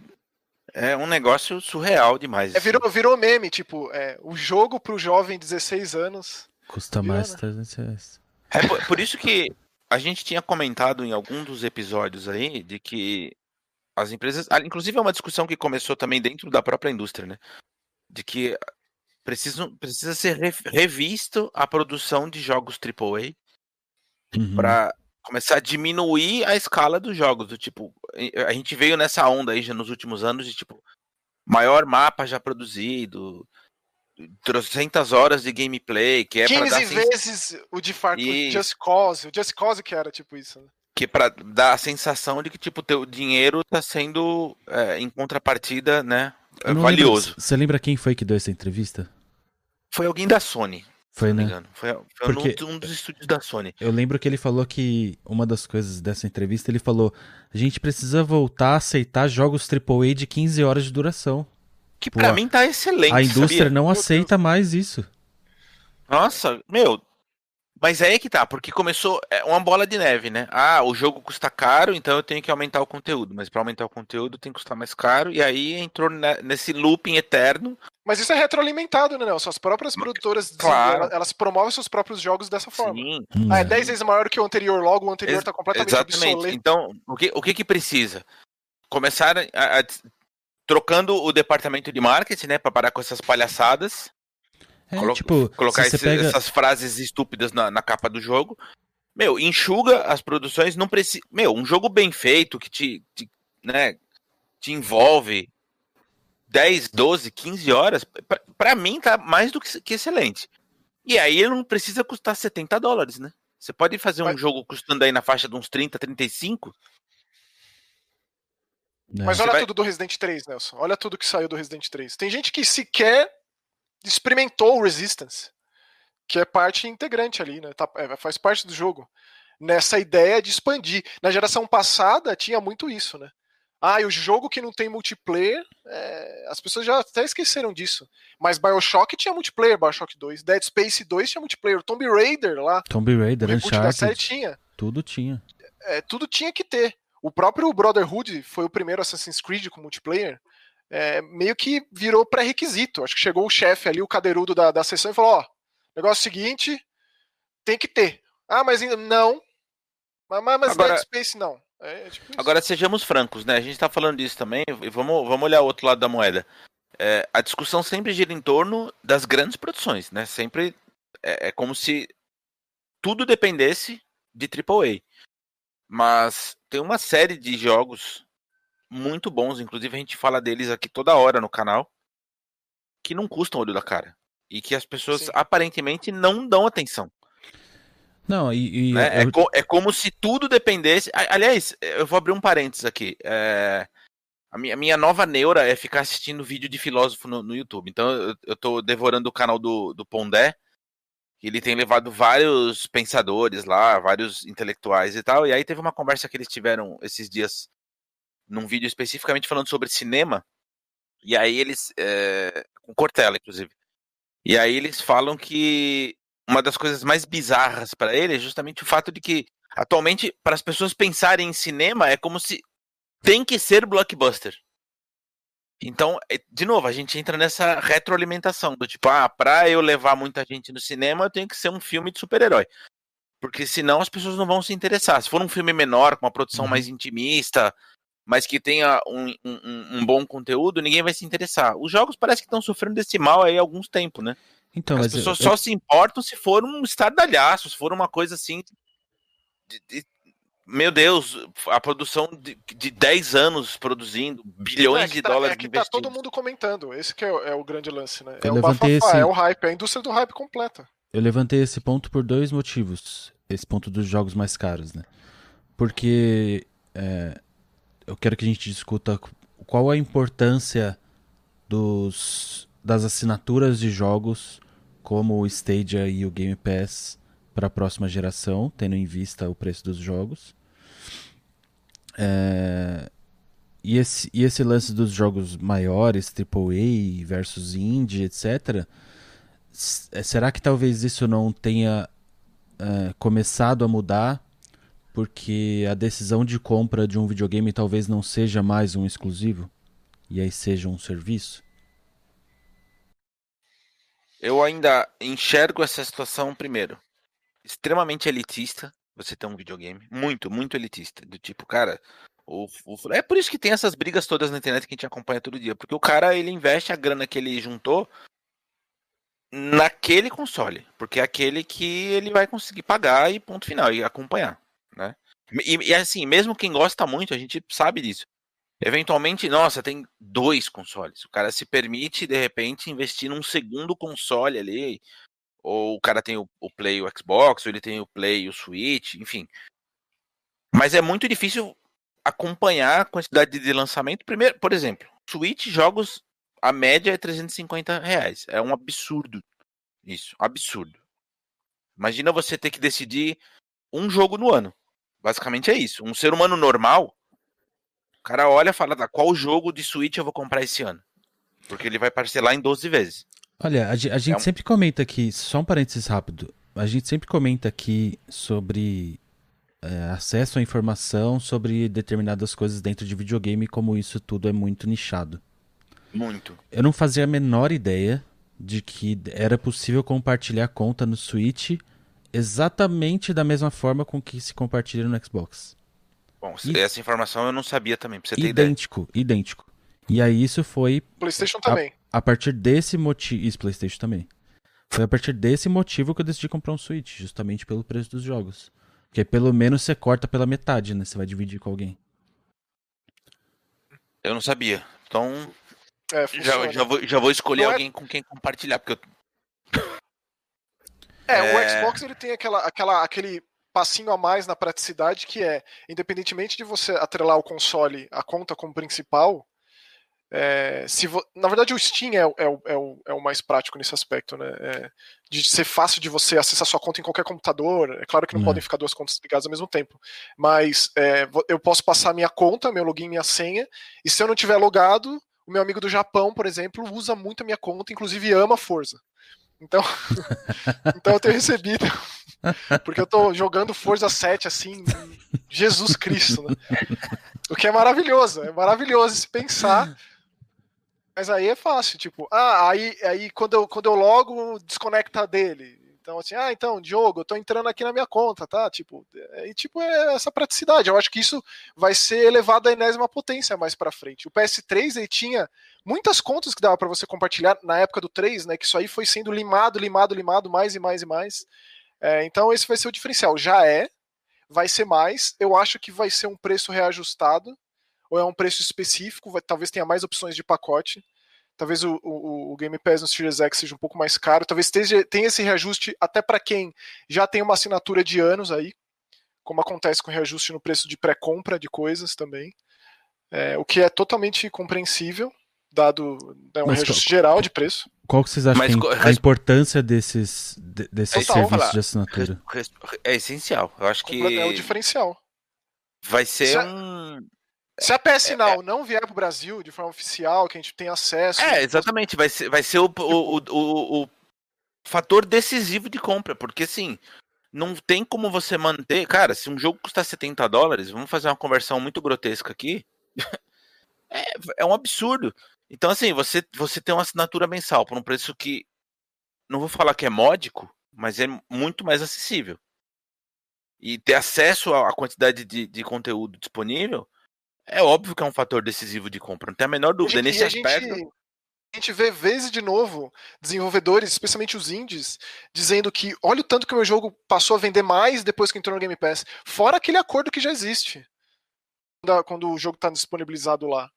é um negócio surreal demais. É, virou, virou meme, tipo, é, o jogo pro jovem 16 anos. Custa Viu, mais né? 300 reais. É por, por isso que a gente tinha comentado em algum dos episódios aí de que as empresas. ah, Inclusive é uma discussão que começou também dentro da própria indústria, né? De que precisam, precisa ser re- revisto a produção de jogos AAA Uhum. para começar a diminuir a escala dos jogos. Do tipo, a gente veio nessa onda aí já nos últimos anos de tipo, maior mapa já produzido, trocentas horas de gameplay, que é para 15 dar sens- vezes o de Far Cry, Isso. Just Cause. O Just Cause que era tipo isso. Né? Que para dar a sensação de que tipo teu dinheiro tá sendo é, em contrapartida, né, valioso. lembro- Você lembra quem foi que deu essa entrevista? Foi alguém da Sony, Foi, né? engano. Foi, foi Porque- um, dos estúdios da Sony. Eu lembro que ele falou que uma das coisas dessa entrevista, ele falou: a gente precisa voltar a aceitar jogos AAA de 15 horas de duração. Que Pô, pra mim tá excelente, a indústria sabia? não Meu aceita mais isso. Nossa, meu. Mas é aí que tá, porque começou é uma bola de neve, né? Ah, o jogo custa caro, então eu tenho que aumentar o conteúdo. Mas pra aumentar o conteúdo tem que custar mais caro. E aí entrou ne- nesse looping eterno. Mas isso é retroalimentado, né, Nelson? As próprias produtoras, Claro. elas, elas promovem seus próprios jogos dessa forma. Sim, Hum, Ah, é é. 10 vezes maior que o anterior, logo o anterior Ex- tá completamente Exatamente. obsoleto. Então, o que, o que que precisa? Começar a, a- trocando o departamento de marketing, né, para parar com essas palhaçadas, É, colo- tipo, colocar esse- pega... essas frases estúpidas na, na capa do jogo. Meu, enxuga as produções, não precisa. Meu, um jogo bem feito que te, te, né, te envolve 10, 12, 15 horas, pra- pra mim tá mais do que, que excelente. E aí ele não precisa custar 70 dólares, né? Você pode fazer um Mas- jogo custando aí na faixa de uns 30, 35, né, Mas Você olha vai- tudo do Resident 3, Nelson. Olha tudo que saiu do Resident 3. Tem gente que sequer experimentou o Resistance, que é parte integrante ali, né? Tá- é, faz parte do jogo. Nessa ideia de expandir. Na geração passada tinha muito isso, né? Ah, e o jogo que não tem multiplayer, é, as pessoas já até esqueceram disso. Mas Bioshock tinha multiplayer, Bioshock 2. Dead Space 2 tinha multiplayer. Tomb Raider lá, Tomb Raider, reboot da série Uncharted, tinha. tudo tinha. É, tudo tinha que ter. O próprio Brotherhood foi o primeiro Assassin's Creed com multiplayer. É, meio que virou pré-requisito. Acho que chegou o chefe ali, o cadeirudo da, da sessão, e falou: Ó, negócio seguinte, tem que ter. Ah, mas ainda não. Mas, mas Agora- Dead Space não. É, tipo isso. Agora, sejamos francos, né? A gente tá falando disso também, e vamos, vamos olhar o outro lado da moeda. É, a discussão sempre gira em torno das grandes produções, né? Sempre é, é como se tudo dependesse de AAA. Mas tem uma série de jogos muito bons, inclusive a gente fala deles aqui toda hora no canal, que não custam olho da cara. E que as pessoas Sim. aparentemente não dão atenção. Não, e, e né? eu- É, co- é como se tudo dependesse. Aliás, eu vou abrir um parênteses aqui. É, A, minha, a minha nova neura é ficar assistindo vídeo de filósofo no, no YouTube. Então eu, eu tô devorando o canal do, do Pondé. que Ele tem levado vários pensadores lá, vários intelectuais e tal. E aí teve uma conversa que eles tiveram esses dias num vídeo especificamente falando sobre cinema. E aí eles. é, com Cortella, inclusive. E aí eles falam que uma das coisas mais bizarras para ele é justamente o fato de que Atualmente, para as pessoas pensarem em cinema, é como se tem que ser blockbuster. Então, é, de novo, a gente entra nessa retroalimentação do tipo, ah, pra eu levar muita gente no cinema, eu tenho que ser um filme de super-herói. Porque senão as pessoas não vão se interessar. Se for um filme menor, com uma produção uhum. mais intimista, mas que tenha um, um, um, bom conteúdo, ninguém vai se interessar. Os jogos parece que estão sofrendo desse mal aí há alguns tempos, né? Então, As pessoas eu, só eu... se importam se for um estardalhaço, se for uma coisa assim. De, de, meu Deus, a produção de, de 10 anos produzindo bilhões é, de tá, dólares é que investidos. tá todo mundo comentando. Esse que é, é o grande lance, né? Eu é o bafafá, esse... é o hype, é a indústria do hype completa. Eu levantei esse ponto por dois motivos. Esse ponto dos jogos mais caros, né? Porque é, eu quero que a gente discuta qual a importância dos, das assinaturas de jogos como o Stadia e o Game Pass para a próxima geração, tendo em vista o preço dos jogos. É... E, esse, e esse lance dos jogos maiores, AAA versus indie, etc. É, será que talvez isso não tenha é, começado a mudar porque a decisão de compra de um videogame talvez não seja mais um exclusivo e aí seja um serviço? Eu ainda enxergo essa situação primeiro extremamente elitista você ter um videogame, muito, muito elitista, do tipo, cara, o, o, é por isso que tem essas brigas todas na internet que a gente acompanha todo dia, porque o cara ele investe a grana que ele juntou naquele console, porque é aquele que ele vai conseguir pagar e ponto final e acompanhar? E, e, assim, mesmo quem gosta muito, a gente sabe disso. Eventualmente, nossa, tem dois consoles. O cara se permite, de repente, investir num segundo console ali. Ou o cara tem o, o Play o Xbox, ou ele tem o Play o Switch, enfim. Mas é muito difícil acompanhar a quantidade de lançamento. Primeiro, por exemplo, Switch jogos, a média é 350 reais. É um absurdo. Isso, absurdo. Imagina você ter que decidir um jogo no ano. Basicamente é isso. Um ser humano normal, o cara olha e fala, tá, qual jogo de Switch eu vou comprar esse ano? Porque ele vai parcelar em 12 vezes. Olha, a, a gente é um... sempre comenta aqui, só um parênteses rápido, a gente sempre comenta aqui sobre é, acesso à informação sobre determinadas coisas dentro de videogame, como isso tudo é muito nichado. Muito. Eu não fazia a menor ideia de que era possível compartilhar conta no Switch exatamente da mesma forma com que se compartilha no Xbox. Bom, e... essa informação eu não sabia também, pra você ter idêntico, ideia. idêntico. E aí isso foi. PlayStation também. A, a partir desse motivo. Isso, PlayStation também. Foi a partir desse motivo que eu decidi comprar um Switch, justamente pelo preço dos jogos. Porque pelo menos você corta pela metade, né? Você vai dividir com alguém. Eu não sabia. Então. É, já, já, vou, já vou escolher não é alguém é... com quem compartilhar, porque eu é, é, o Xbox ele tem aquela, aquela, aquele passinho a mais na praticidade que é, independentemente de você atrelar o console a conta como principal, é, se vo... na verdade o Steam é, é, o, é, o, é o mais prático nesse aspecto, né? É, de ser fácil de você acessar sua conta em qualquer computador. É claro que não uhum. podem ficar duas contas ligadas ao mesmo tempo, mas é, eu posso passar minha conta, meu login, minha senha, e se eu não tiver logado, o meu amigo do Japão, por exemplo, usa muito a minha conta, inclusive ama Forza. Então, (laughs) então eu tenho recebido. Porque eu tô jogando Forza 7 assim, Jesus Cristo, né? O que é maravilhoso, é maravilhoso se pensar. Mas aí é fácil, tipo, ah, aí, aí quando, eu, quando eu logo desconecta dele. Então, assim, ah, então, Diogo, eu tô entrando aqui na minha conta, tá? Tipo, é, e tipo, é essa praticidade. Eu acho que isso vai ser elevado à enésima potência mais para frente. O PS3 ele tinha muitas contas que dava para você compartilhar na época do 3, né? Que isso aí foi sendo limado, limado, limado, mais e mais e mais. É, então, esse vai ser o diferencial. Já é, vai ser mais. Eu acho que vai ser um preço reajustado, ou é um preço específico, vai, talvez tenha mais opções de pacote. Talvez o, o, o, Game Pass no Series X seja um pouco mais caro. Talvez tenha esse reajuste até para quem já tem uma assinatura de anos aí, como acontece com o reajuste no preço de pré-compra de coisas também. É, o que é totalmente compreensível, dado né, um Mas reajuste qual, geral de preço. Qual que vocês acham Mas, que é a importância desses, desses Total, serviços de assinatura? É essencial. Eu acho que. É o diferencial. Vai ser um. Se a PS é, Now é, não vier para o Brasil de forma oficial, que a gente tem acesso. É, exatamente. Vai ser, vai ser o, o, o, o, fator decisivo de compra. Porque, assim, não tem como você manter. Cara, se um jogo custa 70 dólares, vamos fazer uma conversão muito grotesca aqui. (laughs) é, é um absurdo. Então, assim, você, você tem uma assinatura mensal por um preço que. Não vou falar que é módico, mas é muito mais acessível. E ter acesso à quantidade de, de conteúdo disponível é óbvio que é um fator decisivo de compra. Não tem a menor dúvida. E, Nesse e a aspecto. Gente a gente vê vezes de novo desenvolvedores, especialmente os indies, dizendo que olha o tanto que o meu jogo passou a vender mais depois que entrou no Game Pass, fora aquele acordo que já existe quando o jogo está disponibilizado lá.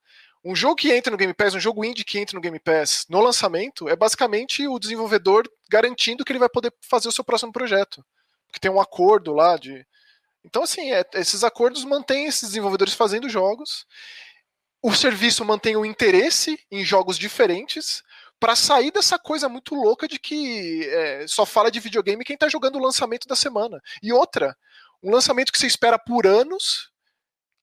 Um jogo que entra no Game Pass, um jogo indie que entra no Game Pass no lançamento, é basicamente o desenvolvedor garantindo que ele vai poder fazer o seu próximo projeto. Porque tem um acordo lá de. Então, assim, é, esses acordos mantêm esses desenvolvedores fazendo jogos o serviço mantém o interesse em jogos diferentes para sair dessa coisa muito louca de que é, só fala de videogame quem está jogando o lançamento da semana. E outra, um lançamento que você espera por anos,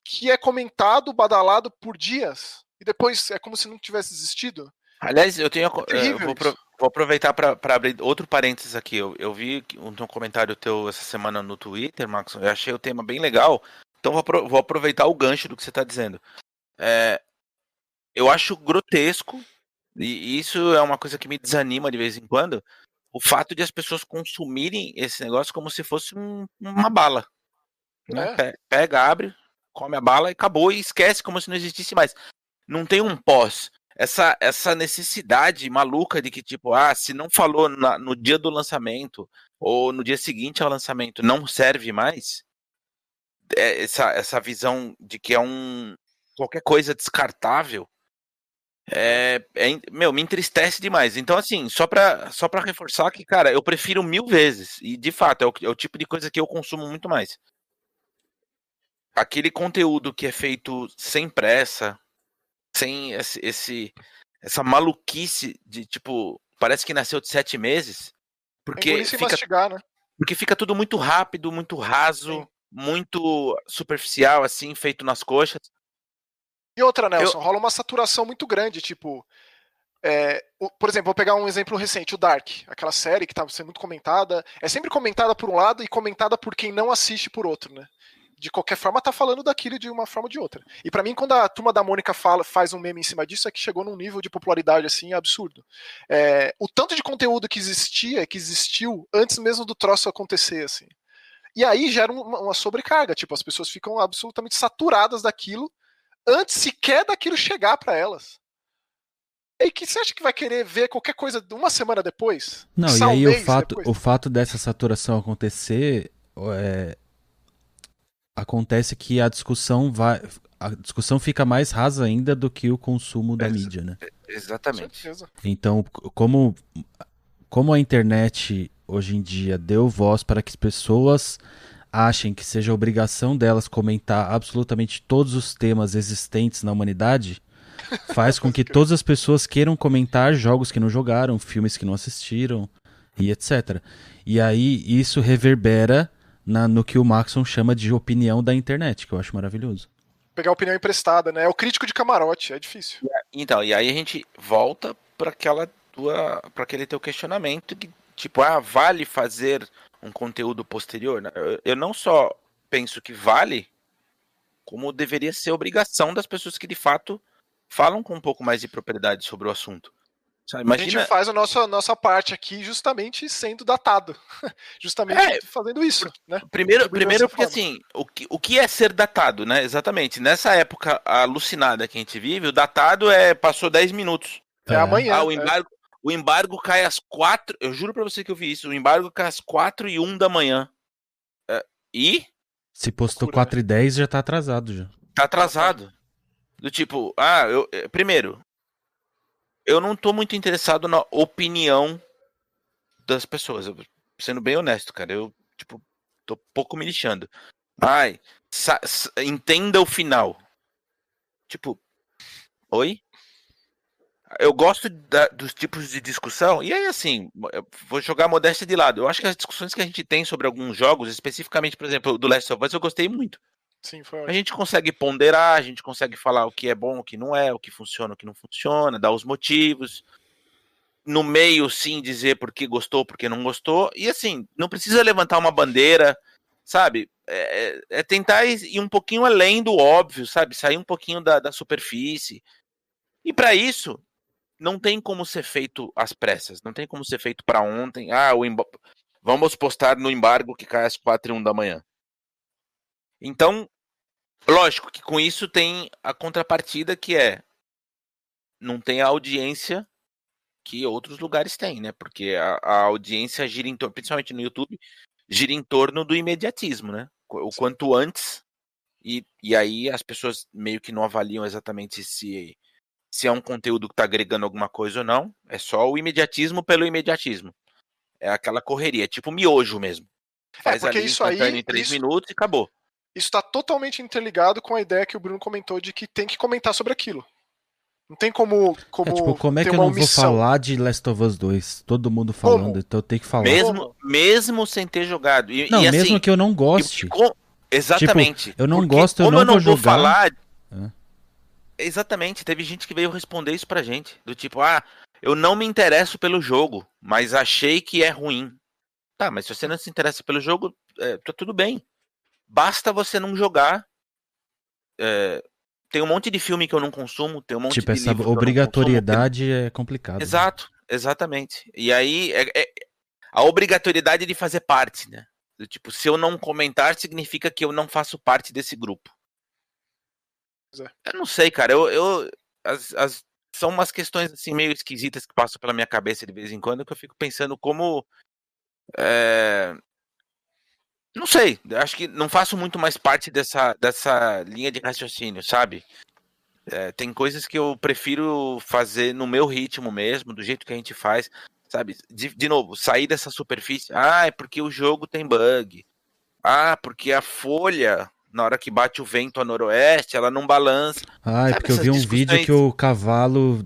que é comentado, badalado por dias, e depois é como se não tivesse existido. Aliás, eu tenho. É eu vou, vou, aproveitar para abrir outro parênteses aqui. Eu, eu vi um, um comentário teu essa semana no Twitter, Max. Eu achei o tema bem legal. Então vou, vou aproveitar o gancho do que você está dizendo. É, eu acho grotesco, e isso é uma coisa que me desanima de vez em quando, o fato de as pessoas consumirem esse negócio como se fosse um, uma bala. Né? É. Pega, abre, come a bala e acabou e esquece como se não existisse mais. Não tem um pós. Essa, essa necessidade maluca de que, tipo, ah, se não falou na, no dia do lançamento ou no dia seguinte ao lançamento, não serve mais. É, essa, essa visão de que é um, qualquer coisa descartável, é, é, meu, me entristece demais. Então, assim, só pra, só pra reforçar que, cara, eu prefiro mil vezes, e de fato, é o, é o tipo de coisa que eu consumo muito mais. Aquele conteúdo que é feito sem pressa, sem esse, esse essa maluquice de, tipo, parece que nasceu de sete meses, porque fica, mastigar, né? porque fica tudo muito rápido, muito raso, Sim. muito superficial, assim, feito nas coxas. E outra, Nelson, eu... rola uma saturação muito grande, tipo. É, por exemplo, vou pegar um exemplo recente, o Dark, aquela série que estava sendo muito comentada. É sempre comentada por um lado e comentada por quem não assiste por outro, né? De qualquer forma, tá falando daquilo de uma forma ou de outra. E para mim, quando a turma da Mônica fala, faz um meme em cima disso, é que chegou num nível de popularidade assim absurdo. É, o tanto de conteúdo que existia, que existiu antes mesmo do troço acontecer, assim. E aí gera uma, uma sobrecarga, tipo, as pessoas ficam absolutamente saturadas daquilo antes sequer daquilo chegar para elas. E que você acha que vai querer ver qualquer coisa uma semana depois? Não, e aí o fato, o fato dessa saturação acontecer é, acontece que a discussão vai a discussão fica mais rasa ainda do que o consumo da mídia, né? Exatamente. Então, como como a internet hoje em dia deu voz para que as pessoas achem que seja obrigação delas comentar absolutamente todos os temas existentes na humanidade, faz com que (laughs) todas as pessoas queiram comentar jogos que não jogaram, filmes que não assistiram e etc. E aí isso reverbera na, no que o Maxon chama de opinião da internet, que eu acho maravilhoso. Pegar opinião emprestada, né? É o crítico de camarote, é difícil. Então, e aí a gente volta para aquela tua, para aquele teu questionamento que tipo, ah, vale fazer um conteúdo posterior. Né? Eu não só penso que vale, como deveria ser obrigação das pessoas que de fato falam com um pouco mais de propriedade sobre o assunto. Imagina... A gente faz a nossa, nossa parte aqui justamente sendo datado. (laughs) justamente é, fazendo isso. Né? Primeiro, primeiro porque assim, o que, o que é ser datado, né? Exatamente. Nessa época alucinada que a gente vive, o datado é passou 10 minutos. É, é amanhã. Ah, o embargo, o embargo cai às quatro. Eu juro pra você que eu vi isso. O embargo cai às quatro e um da manhã. É, e. Se postou Loucura, 4 né? e 10 já tá atrasado já. Tá atrasado. Do tipo, ah, eu. Eh, primeiro, eu não tô muito interessado na opinião das pessoas. Sendo bem honesto, cara. Eu, tipo, tô pouco me lixando. Ai, entenda o final. Tipo, oi? eu gosto da, dos tipos de discussão, e aí assim, vou jogar a modéstia de lado. Eu acho que as discussões que a gente tem sobre alguns jogos, especificamente, por exemplo, do Last of Us, eu gostei muito. Sim. A gente consegue ponderar, a gente consegue falar o que é bom, o que não é, o que funciona, o que não funciona, dar os motivos. no meio sim dizer porque gostou, porque não gostou. E assim, não precisa levantar uma bandeira, sabe? É, é, é tentar ir um pouquinho além do óbvio, sabe? Sair um pouquinho da, da superfície. E para isso, não tem como ser feito às pressas, não tem como ser feito para ontem. Ah, o vamos postar no embargo que cai às quatro e um da manhã. Então, lógico que com isso tem a contrapartida que é não tem a audiência que outros lugares têm, né? Porque a, a audiência gira em torno, principalmente no YouTube, gira em torno do imediatismo, né? O quanto antes e, e aí as pessoas meio que não avaliam exatamente se se é um conteúdo que está agregando alguma coisa ou não. É só o imediatismo pelo imediatismo. É aquela correria, é tipo miojo mesmo. É, Faz é ali, isso aí em três isso, minutos e acabou. Isso está totalmente interligado com a ideia que o Bruno comentou de que tem que comentar sobre aquilo. Não tem como. como é, tipo, como é que eu não omissão. vou falar de Last of Us 2? Todo mundo falando, como? então eu tenho que falar. Mesmo, mesmo sem ter jogado. E, não, e mesmo assim, que eu não goste. Com... Exatamente. Tipo, eu não gosto, eu não, eu não vou, vou jogar. falar. É. Exatamente, teve gente que veio responder isso pra gente. Do tipo, ah, eu não me interesso pelo jogo, mas achei que é ruim. Tá, mas se você não se interessa pelo jogo, é, tá tudo bem. Basta você não jogar. É, tem um monte de filme que eu não consumo, tem um monte tipo, de essa obrigatoriedade é complicado. Né? Exato, né? exatamente. E aí é, é, a obrigatoriedade de fazer parte, né? Do tipo, se eu não comentar, significa que eu não faço parte desse grupo. É. Eu não sei, cara. Eu, eu as, as, são umas questões assim meio esquisitas que passam pela minha cabeça de vez em quando que eu fico pensando como é... não sei. Acho que não faço muito mais parte dessa dessa linha de raciocínio, sabe? É, tem coisas que eu prefiro fazer no meu ritmo mesmo, do jeito que a gente faz, sabe? De, de novo, sair dessa superfície. Ah, é porque o jogo tem bug. Ah, porque a folha na hora que bate o vento a noroeste, ela não balança. Ah, é porque eu vi um vídeo que o cavalo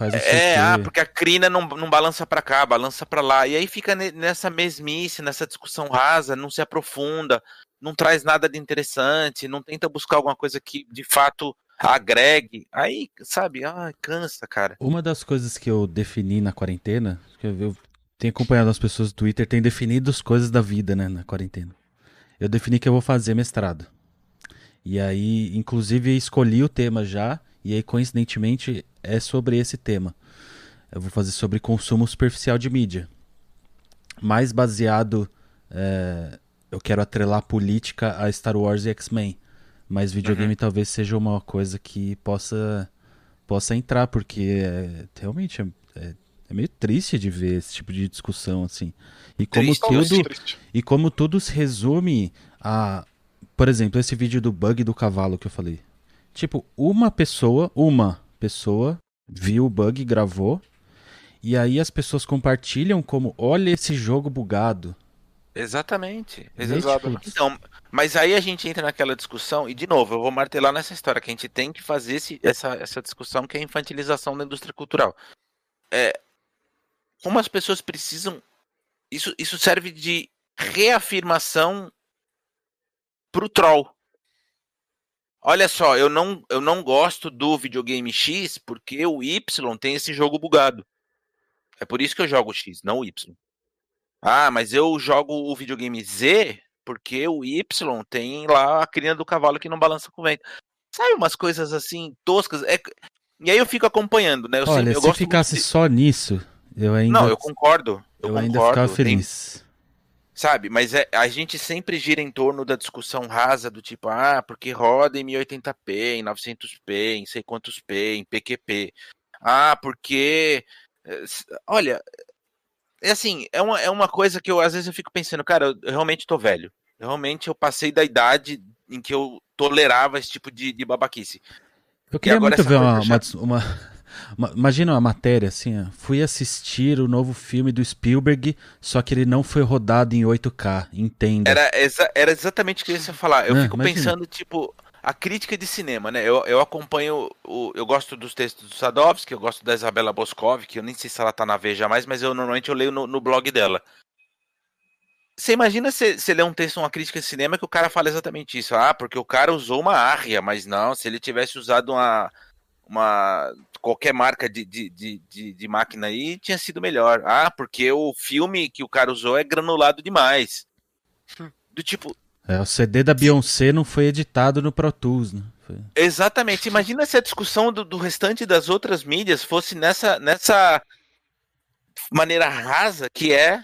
faz o É, ah, porque a crina não, não balança para cá, balança para lá. E aí fica nessa mesmice, nessa discussão rasa, não se aprofunda, não traz nada de interessante, não tenta buscar alguma coisa que de fato agregue. Aí, sabe, ah, cansa, cara. Uma das coisas que eu defini na quarentena, que eu tenho acompanhado as pessoas do Twitter, tem definido as coisas da vida, né, na quarentena eu defini que eu vou fazer mestrado. E aí, inclusive, escolhi o tema já, e aí, coincidentemente, é sobre esse tema. Eu vou fazer sobre consumo superficial de mídia. Mais baseado. É, eu quero atrelar política a Star Wars e X-Men. Mas videogame uhum. talvez seja uma coisa que possa, possa entrar, porque é, realmente é, é, é meio triste de ver esse tipo de discussão assim. E como triste, tudo triste. e como tudo se resume a, por exemplo, esse vídeo do bug do cavalo que eu falei. Tipo, uma pessoa, uma pessoa viu o bug, gravou, e aí as pessoas compartilham como, olha esse jogo bugado. Exatamente. Exatamente. Então, mas aí a gente entra naquela discussão, e de novo, eu vou martelar nessa história, que a gente tem que fazer esse, essa, essa discussão que é a infantilização da indústria cultural. É, como as pessoas precisam isso, isso serve de reafirmação pro troll. Olha só, eu não, eu não gosto do videogame X porque o Y tem esse jogo bugado. É por isso que eu jogo o X, não o Y. Ah, mas eu jogo o videogame Z porque o Y tem lá a crina do cavalo que não balança com o vento. Sabe umas coisas assim toscas? É... E aí eu fico acompanhando, né? Eu Olha, sempre, se ficasse de... só nisso, eu ainda. Não, eu concordo. Eu, eu concordo, ainda ficava feliz. Tem, sabe, mas é, a gente sempre gira em torno da discussão rasa do tipo, ah, porque roda em 1080p, em 900p, em sei quantos P, em PQP. Ah, porque. Eh, olha, é assim, é uma, é uma coisa que eu às vezes eu fico pensando, cara, eu, eu realmente tô velho. realmente eu passei da idade em que eu tolerava esse tipo de, de babaquice. Eu queria muito ver uma, já... uma, uma, Imagina uma matéria assim, fui assistir o novo filme do Spielberg, só que ele não foi rodado em 8K, entenda. Era, exa era exatamente o que eu ia falar. Eu é, fico imagina. pensando, tipo, a crítica de cinema, né? Eu, eu acompanho, o, eu gosto dos textos do Sadovski, eu gosto da Isabela Boscov, que eu nem sei se ela tá na Veja mais, mas eu normalmente eu leio no, no blog dela. Você imagina se, se ler um texto, uma crítica de cinema, que o cara fala exatamente isso. Ah, porque o cara usou uma árria, mas não, se ele tivesse usado uma uma qualquer marca de, de, de, de, máquina aí tinha sido melhor. Ah, porque o filme que o cara usou é granulado demais. (laughs) Do tipo. É, o CD da Beyoncé não foi editado no Pro Tools, né? Foi... Exatamente. Imagina se a discussão do, do restante das outras mídias fosse nessa, nessa maneira rasa que é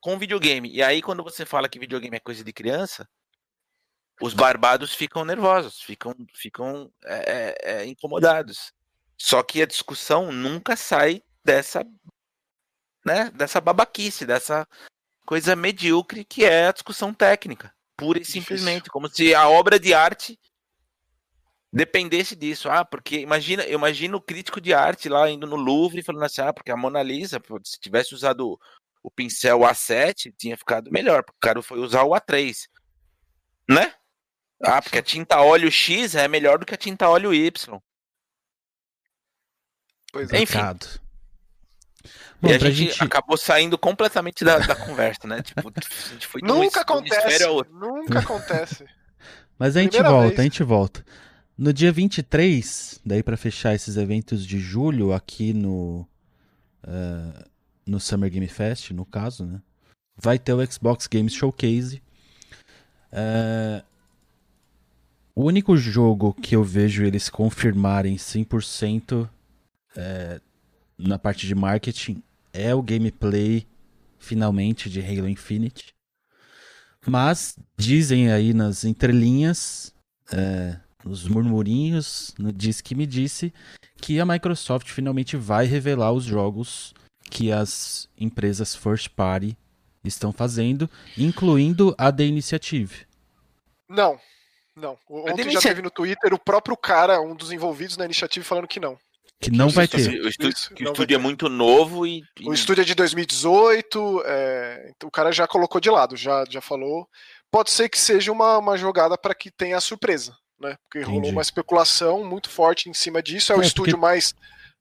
com videogame. E aí, quando você fala que videogame é coisa de criança, os barbados ficam nervosos, ficam, ficam é, é, é, incomodados. Só que a discussão nunca sai dessa, né, dessa babaquice, dessa coisa medíocre que é a discussão técnica, pura e simplesmente, como se a obra de arte dependesse disso. Ah, porque imagina, eu imagino o crítico de arte lá indo no Louvre falando assim: "Ah, porque a Mona Lisa, se tivesse usado o pincel A7, tinha ficado melhor, porque o cara foi usar o A3". Né? Ah, porque a tinta óleo X é melhor do que a tinta óleo Y. Pois é. Enfim. Bom, e a gente, gente, acabou saindo completamente da, da conversa, né? Tipo, a gente foi nunca acontece. Nunca (laughs) acontece. Mas a gente Primeira volta, vez. a gente volta. No dia 23, daí para fechar esses eventos de julho aqui no uh, no Summer Game Fest, no caso, né? Vai ter o Xbox Games Showcase. Uh, o único jogo que eu vejo eles confirmarem 100% é, na parte de marketing é o gameplay, finalmente, de Halo Infinite. Mas dizem aí nas entrelinhas, é, nos murmurinhos, no Diz que me disse, que a Microsoft finalmente vai revelar os jogos que as empresas first party estão fazendo, incluindo a The Initiative. Não, não. Ontem já teve no Twitter o próprio cara, um dos envolvidos na iniciativa, falando que não. Que não vai ter. O estúdio, Isso, o estúdio é muito novo e. O estúdio é de 2018, é... o cara já colocou de lado, já, já falou. Pode ser que seja uma, uma jogada para que tenha a surpresa, né? Porque Entendi. rolou uma especulação muito forte em cima disso. É, é o estúdio porque... mais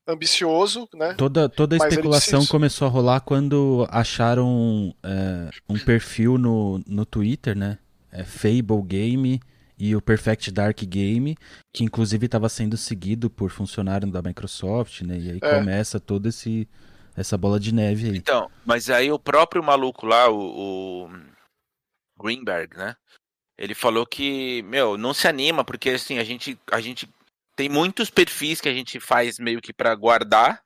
ambicioso, né? Toda, toda a especulação começou a rolar quando acharam é, um perfil no, no Twitter, né? É Fable Game e o Perfect Dark Game, que inclusive estava sendo seguido por funcionário da Microsoft, né? E aí é. começa toda esse essa bola de neve aí. Então, mas aí o próprio maluco lá, o, o Greenberg, né? Ele falou que, meu, não se anima porque assim, a gente a gente tem muitos perfis que a gente faz meio que para guardar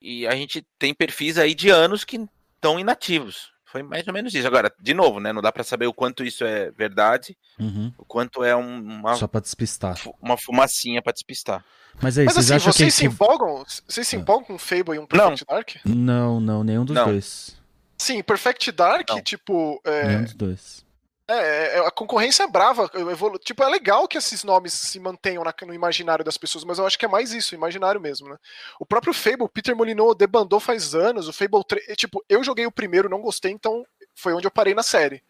e a gente tem perfis aí de anos que estão inativos. Foi mais ou menos isso. Agora, de novo, né? Não dá para saber o quanto isso é verdade, uhum. o quanto é uma. Só para despistar. Uma fumacinha para despistar. Mas, aí, Mas vocês assim, acham vocês que... se empolgam? Vocês se ah. empolgam com um Fable e um Perfect não. Dark? Não, não, nenhum dos não. dois. Sim, Perfect Dark, não. tipo. É... Nenhum dos dois. É, é, a concorrência é brava. Evolu... Tipo, é legal que esses nomes se mantenham na, no imaginário das pessoas, mas eu acho que é mais isso, imaginário mesmo, né? O próprio Fable, Peter Molyneux debandou faz anos. O Fable 3. Tipo, eu joguei o primeiro, não gostei, então foi onde eu parei na série.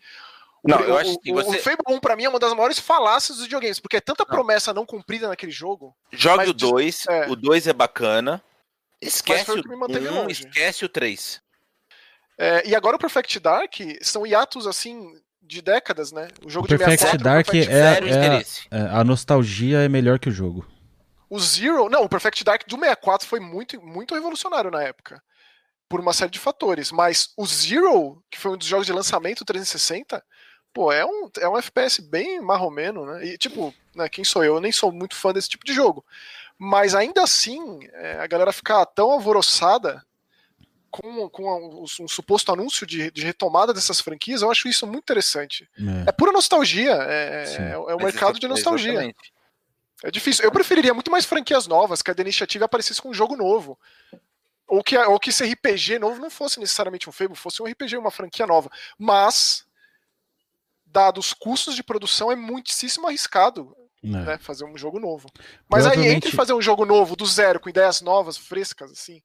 O, não, eu acho que você... o Fable 1 pra mim é uma das maiores falácias dos videogames, porque é tanta não. promessa não cumprida naquele jogo. Jogue o 2, é. o 2 é bacana. Esquece o 1, esquece o 3. É, e agora o Perfect Dark são hiatos assim de décadas, né? O jogo o de Perfect 64, Dark Perfect é, é, é, a nostalgia é melhor que o jogo. O Zero, não, o Perfect Dark do 64 foi muito, muito revolucionário na época. Por uma série de fatores. Mas o Zero, que foi um dos jogos de lançamento 360, pô, é um, é um FPS bem marromeno, né? E, tipo, né, quem sou eu? Eu nem sou muito fã desse tipo de jogo. Mas ainda assim, é, a galera ficar tão alvoroçada com, com um, um suposto anúncio de, de, retomada dessas franquias, eu acho isso muito interessante. É, é pura nostalgia, é, é, é o mercado de nostalgia. Exatamente. É difícil. Eu preferiria muito mais franquias novas, que a iniciativa aparecesse com um jogo novo. Ou que, ou que esse RPG novo não fosse necessariamente um Fable, fosse um RPG, uma franquia nova. Mas, dados os custos de produção, é muitíssimo arriscado é. né, fazer um jogo novo. Mas aí, entre fazer um jogo novo do zero, com ideias novas, frescas, assim,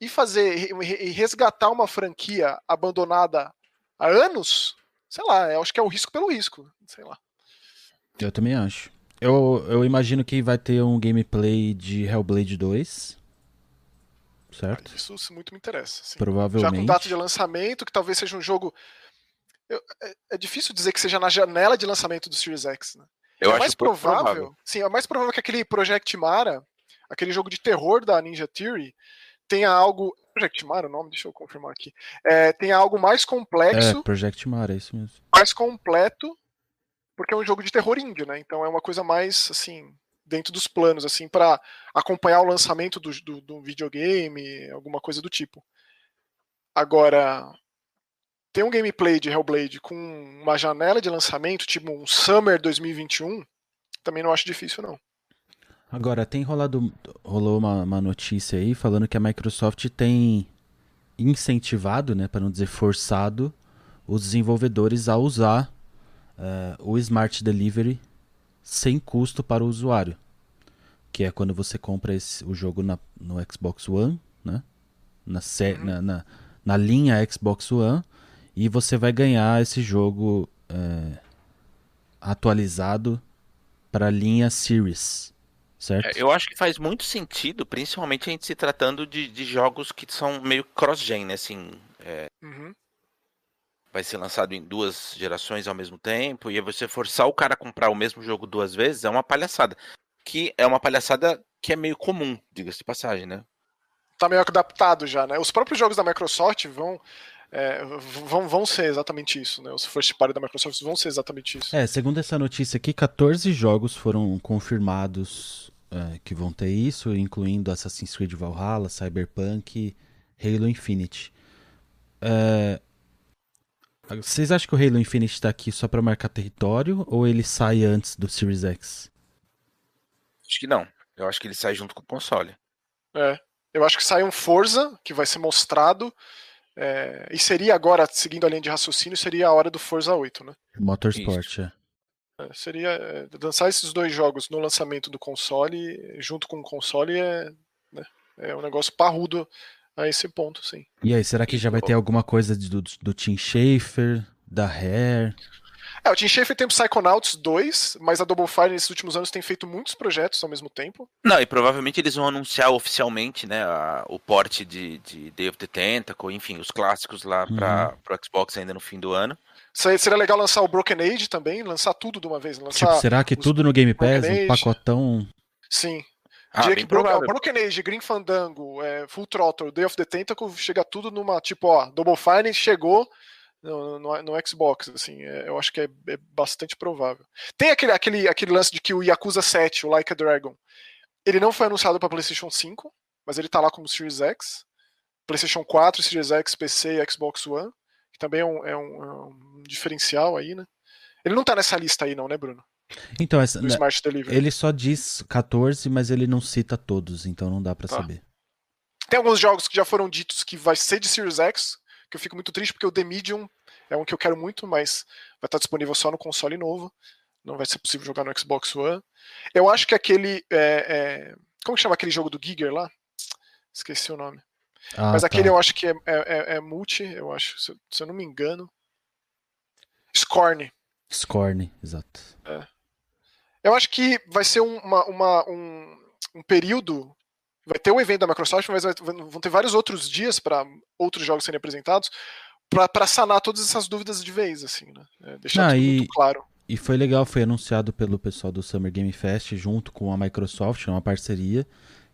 e fazer e resgatar uma franquia abandonada há anos, sei lá, eu acho que é o risco pelo risco, sei lá. Eu também acho. Eu, eu imagino que vai ter um gameplay de Hellblade 2. Certo? Ah, isso muito me interessa. Sim. Provavelmente. Já com data de lançamento, que talvez seja um jogo. Eu, é, é, difícil dizer que seja na janela de lançamento do Series X, né? Eu é acho mais provável, provável. Sim, é mais provável que aquele Project Mara aquele jogo de terror da Ninja Theory tenha algo. Project Mara o nome? Deixa eu confirmar aqui. É, tenha algo mais complexo. É, Project Mara, é isso mesmo. Mais completo, porque é um jogo de terror índio, né? Então é uma coisa mais, assim, dentro dos planos, assim, para acompanhar o lançamento do, do, do videogame, alguma coisa do tipo. Agora, ter um gameplay de Hellblade com uma janela de lançamento, tipo um Summer 2021, também não acho difícil, não. Agora, tem rolado, rolou uma, uma notícia aí falando que a Microsoft tem incentivado, né, para não dizer forçado, os desenvolvedores a usar uh, o Smart Delivery sem custo para o usuário. Que é quando você compra esse, o jogo na, no Xbox One, né? Na, uhum. na, na, na, linha Xbox One, e você vai ganhar esse jogo é, atualizado para a linha Series. Certo? É, eu acho que faz muito sentido, principalmente a gente se tratando de, de jogos que são meio cross-gen, né? Assim, é... uhum. Vai ser lançado em duas gerações ao mesmo tempo, e você forçar o cara a comprar o mesmo jogo duas vezes é uma palhaçada. Que é uma palhaçada que é meio comum, diga-se de passagem, né? Tá meio adaptado já, né? Os próprios jogos da Microsoft vão é, vão, vão ser exatamente isso, né? Os first party da Microsoft vão ser exatamente isso. É, segundo essa notícia aqui, 14 jogos foram confirmados é, que vão ter isso, incluindo Assassin's Creed Valhalla, Cyberpunk, Halo Infinite. É, vocês acham que o Halo Infinite está aqui só para marcar território ou ele sai antes do Series X? Acho que não. Eu acho que ele sai junto com o console. É. Eu acho que sai um Forza, que vai ser mostrado é, e seria agora, seguindo a linha de raciocínio, seria a hora do Forza 8, né? Motorsport, é. é. Seria é, lançar esses dois jogos no lançamento do console, junto com o console, é, né, é um negócio parrudo a esse ponto, sim. E aí, será que já vai ter alguma coisa do, do Tim Schafer, da Rare? É, o Tim Schafer tem o Psychonauts 2, mas a Double Fire nesses últimos anos tem feito muitos projetos ao mesmo tempo. Não, e provavelmente eles vão anunciar oficialmente, né, a, o porte de, de Day of the Tentacle, enfim, os clássicos lá uhum. para o Xbox ainda no fim do ano. Seria legal lançar o Broken Age também, lançar tudo de uma vez. Lançar tipo, será que tudo no Game Pass, um pacotão? Sim. Ah, Dia que Broken, Broken Age, Green Fandango, é, Full Throttle, Day of the Tentacle, chega tudo numa, tipo, ó, Double Fine chegou, no, no, no, Xbox, assim, é, eu acho que é, é, bastante provável. Tem aquele, aquele, aquele lance de que o Yakuza 7, o Like a Dragon, ele não foi anunciado para PlayStation 5, mas ele tá lá como Series X, PlayStation 4, Series X, PC e Xbox One, que também é um, é um, é um diferencial aí, né? Ele não tá nessa lista aí, não, né, Bruno? Então, essa, ele só diz 14, mas ele não cita todos, então não dá para tá. saber. Tem alguns jogos que já foram ditos que vai ser de Series X, que eu fico muito triste porque o The Medium é um que eu quero muito, mas vai estar disponível só no console novo. Não vai ser possível jogar no Xbox One. Eu acho que aquele. É, é, como que chama aquele jogo do Giger lá? Esqueci o nome. Ah, mas tá. aquele eu acho que é, é, é, é multi, eu acho, se, se, eu não me engano. Scorn. Scorn, exato. É. Eu acho que vai ser uma, uma, um, um período vai ter o um evento da Microsoft, mas vai, vão ter vários outros dias para outros jogos serem apresentados para sanar todas essas dúvidas de vez, assim, né? É, deixar ah, tudo e, muito claro. E foi legal, foi anunciado pelo pessoal do Summer Game Fest junto com a Microsoft, uma parceria,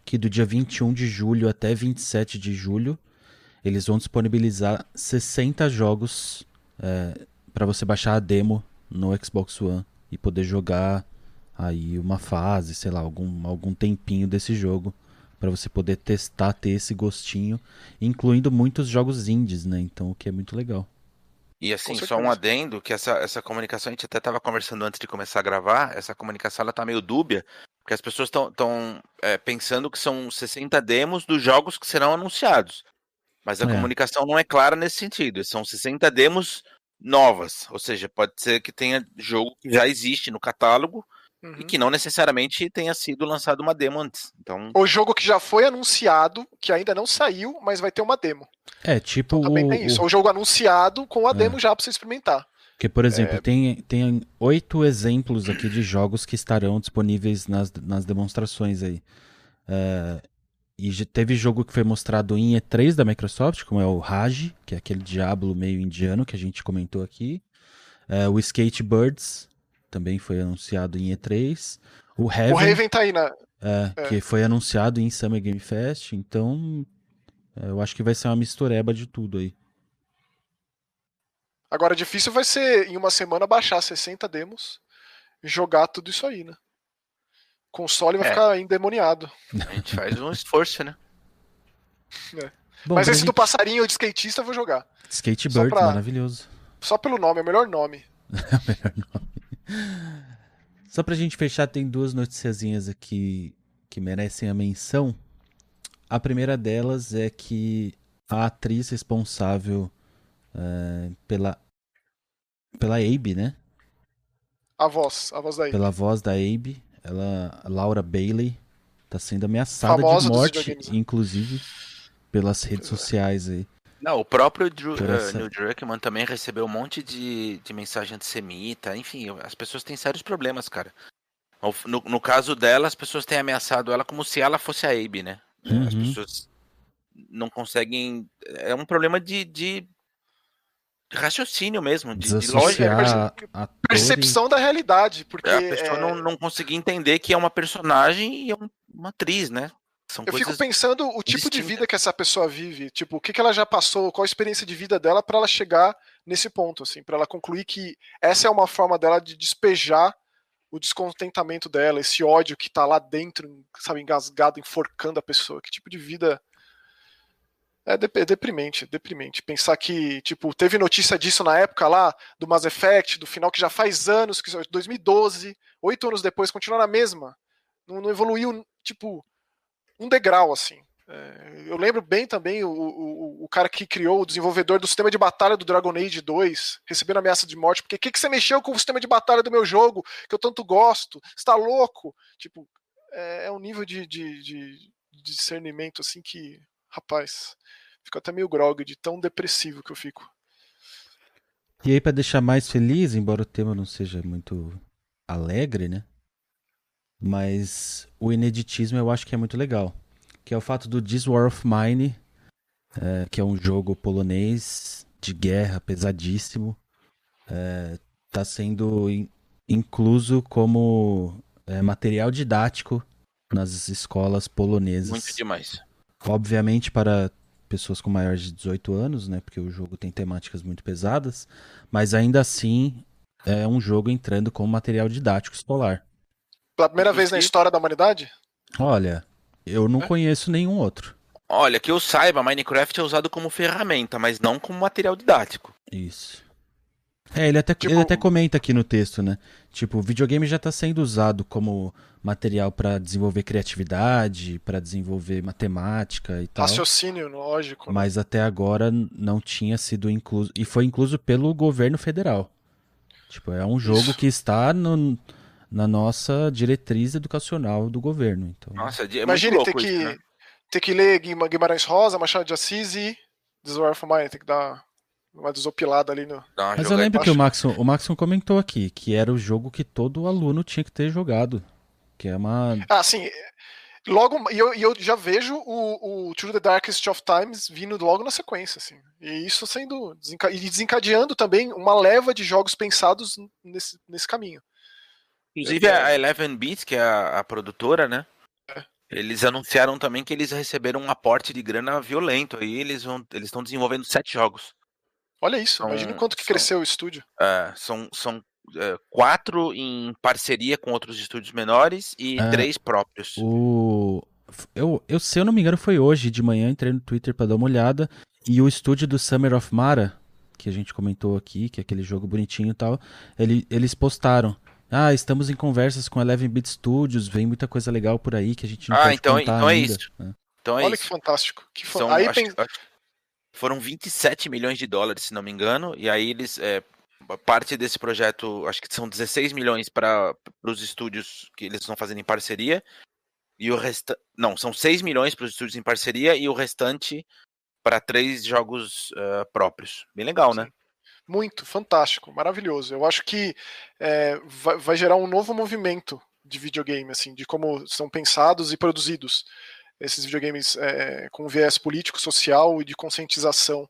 que do dia 21 de julho até 27 de julho eles vão disponibilizar 60 jogos é, para você baixar a demo no Xbox One e poder jogar aí uma fase, sei lá, algum, algum tempinho desse jogo para você poder testar, ter esse gostinho, incluindo muitos jogos indies, né? Então, o que é muito legal. E assim, só um adendo, que essa, essa comunicação, a gente até estava conversando antes de começar a gravar, essa comunicação ela tá meio dúbia, porque as pessoas estão é, pensando que são 60 demos dos jogos que serão anunciados. Mas a é. comunicação não é clara nesse sentido. São 60 demos novas. Ou seja, pode ser que tenha jogo que já existe no catálogo, Uhum. E que não necessariamente tenha sido lançado uma demo antes. Então... O jogo que já foi anunciado, que ainda não saiu, mas vai ter uma demo. É, tipo. Então, também o, tem isso. O... o jogo anunciado com a é. demo já pra você experimentar. Porque, por exemplo, é... tem, tem oito exemplos aqui de jogos que estarão disponíveis nas, nas demonstrações aí. É, e teve jogo que foi mostrado em E3 da Microsoft, como é o Raj, que é aquele Diablo meio indiano que a gente comentou aqui. É, o Skatebirds, também foi anunciado em E3. O Heaven, O Raven tá aí na. é, é. que foi anunciado em Summer Game Fest, então é, eu acho que vai ser uma mistureba de tudo aí. Agora, difícil vai ser em uma semana baixar 60 demos e jogar tudo isso aí, né? O console vai É. ficar endemoniado. A gente faz um esforço, né? (laughs) Bom, Mas esse do gente- passarinho de skatista eu vou jogar. Skatebird, só pra- maravilhoso. Só pelo nome, é o melhor nome. (laughs) Só pra gente fechar, tem duas noticiazinhas aqui que merecem a menção. A primeira delas é que a atriz responsável eh, pela pela Abe, né? A voz, a voz daí. Pela voz da Abe, ela, Laura Bailey, tá sendo ameaçada Famosa de morte, né? inclusive pelas redes sociais aí. Não, o próprio Drew, eh, essa- Neil Druckmann também recebeu um monte de, de mensagem antissemita. Enfim, as pessoas têm sérios problemas, cara. No, no caso dela, as pessoas têm ameaçado ela como se ela fosse a Abe, né? As Uhum. pessoas não conseguem. É um problema de, de raciocínio mesmo, de, de lógica. Percepção da realidade, porque A pessoa é, não, não conseguir entender que é uma personagem e é um- uma atriz, né? São eu fico pensando o tipo de vida que essa pessoa vive, tipo, o que, que ela já passou, qual a experiência de vida dela pra ela chegar nesse ponto, assim, para ela concluir que essa é uma forma dela de despejar o descontentamento dela, esse ódio que tá lá dentro, sabe, engasgado, enforcando a pessoa. Que tipo de vida é, é deprimente, é deprimente. Pensar que, tipo, teve notícia disso na época lá, do Mass Effect, do final que já faz anos, que 2012, oito anos depois, continua na mesma. Não, não evoluiu, tipo, um degrau, assim. É, eu lembro bem também o, o, o cara que criou, o desenvolvedor do sistema de batalha do Dragon Age 2, recebendo ameaça de morte, porque o que, que você mexeu com o sistema de batalha do meu jogo, que eu tanto gosto? Você tá louco? Tipo, é, é um nível de, de, de, de discernimento, assim, que, rapaz, fico até meio grog de tão depressivo que eu fico. E aí, pra deixar mais feliz, embora o tema não seja muito alegre, né? Mas o ineditismo eu acho que é muito legal. Que é o fato do This War of Mine, é, que é um jogo polonês de guerra pesadíssimo, é, tá sendo in- incluso como é, material didático nas escolas polonesas. Muito demais. Obviamente para pessoas com maiores de 18 anos, né? Porque o jogo tem temáticas muito pesadas, mas ainda assim é um jogo entrando como material didático escolar. Pela primeira vez na história da humanidade? Olha, eu não É? conheço nenhum outro. Olha, que eu saiba, Minecraft é usado como ferramenta, mas não como material didático. Isso. É, ele até, Tipo- ele até comenta aqui no texto, né? Tipo, o videogame já está sendo usado como material para desenvolver criatividade, para desenvolver matemática e tal. Raciocínio, lógico. né? Mas até agora não tinha sido incluso. E foi incluso pelo governo federal. Tipo, é um jogo Isso. que está no- na nossa diretriz educacional do governo. Então, Nossa, é Imagine ter que, isso, né? ter que ler Guima- Guimarães Rosa, Machado de Assis e War of Mine. Tem que dar uma desopilada ali no. Mas eu lembro que o Maxon, o Maxon comentou aqui que era o jogo que todo aluno tinha que ter jogado. Que é uma. Ah, sim. Logo, e eu, e eu já vejo o, o Through the Darkest of Times vindo logo na sequência, assim. E isso sendo. desenca- E desencadeando também uma leva de jogos pensados nesse, nesse caminho. Inclusive a Eleven Beats, que é a, a produtora, né? Eles anunciaram também que eles receberam um aporte de grana violento. Aí eles vão, eles estão desenvolvendo sete jogos. Olha isso, São- imagina o quanto que são- cresceu o estúdio. É, são são é, quatro em parceria com outros estúdios menores e É, três próprios. O. Eu, eu, se eu não me engano, foi hoje de manhã, entrei no Twitter pra dar uma olhada. E o estúdio do Summer of Mara, que a gente comentou aqui, que é aquele jogo bonitinho e tal, ele, eles postaram. Ah, estamos em conversas com a Eleven Beat Studios, vem muita coisa legal por aí que a gente não Ah, pode então- contar então é isso. Então é Olha isso. que fantástico. Que fan- São, Aí acho- pen- acho- foram 27 milhões de dólares, se não me engano, e aí eles. é, parte desse projeto, acho que são 16 milhões para os estúdios que eles estão fazendo em parceria. E o restante. Não, são 6 milhões para os estúdios em parceria e o restante para três jogos ah, próprios. Bem legal, né? Muito, fantástico, maravilhoso. Eu acho que é, vai, vai gerar um novo movimento de videogame, assim, de como são pensados e produzidos esses videogames é, com viés político, social e de conscientização.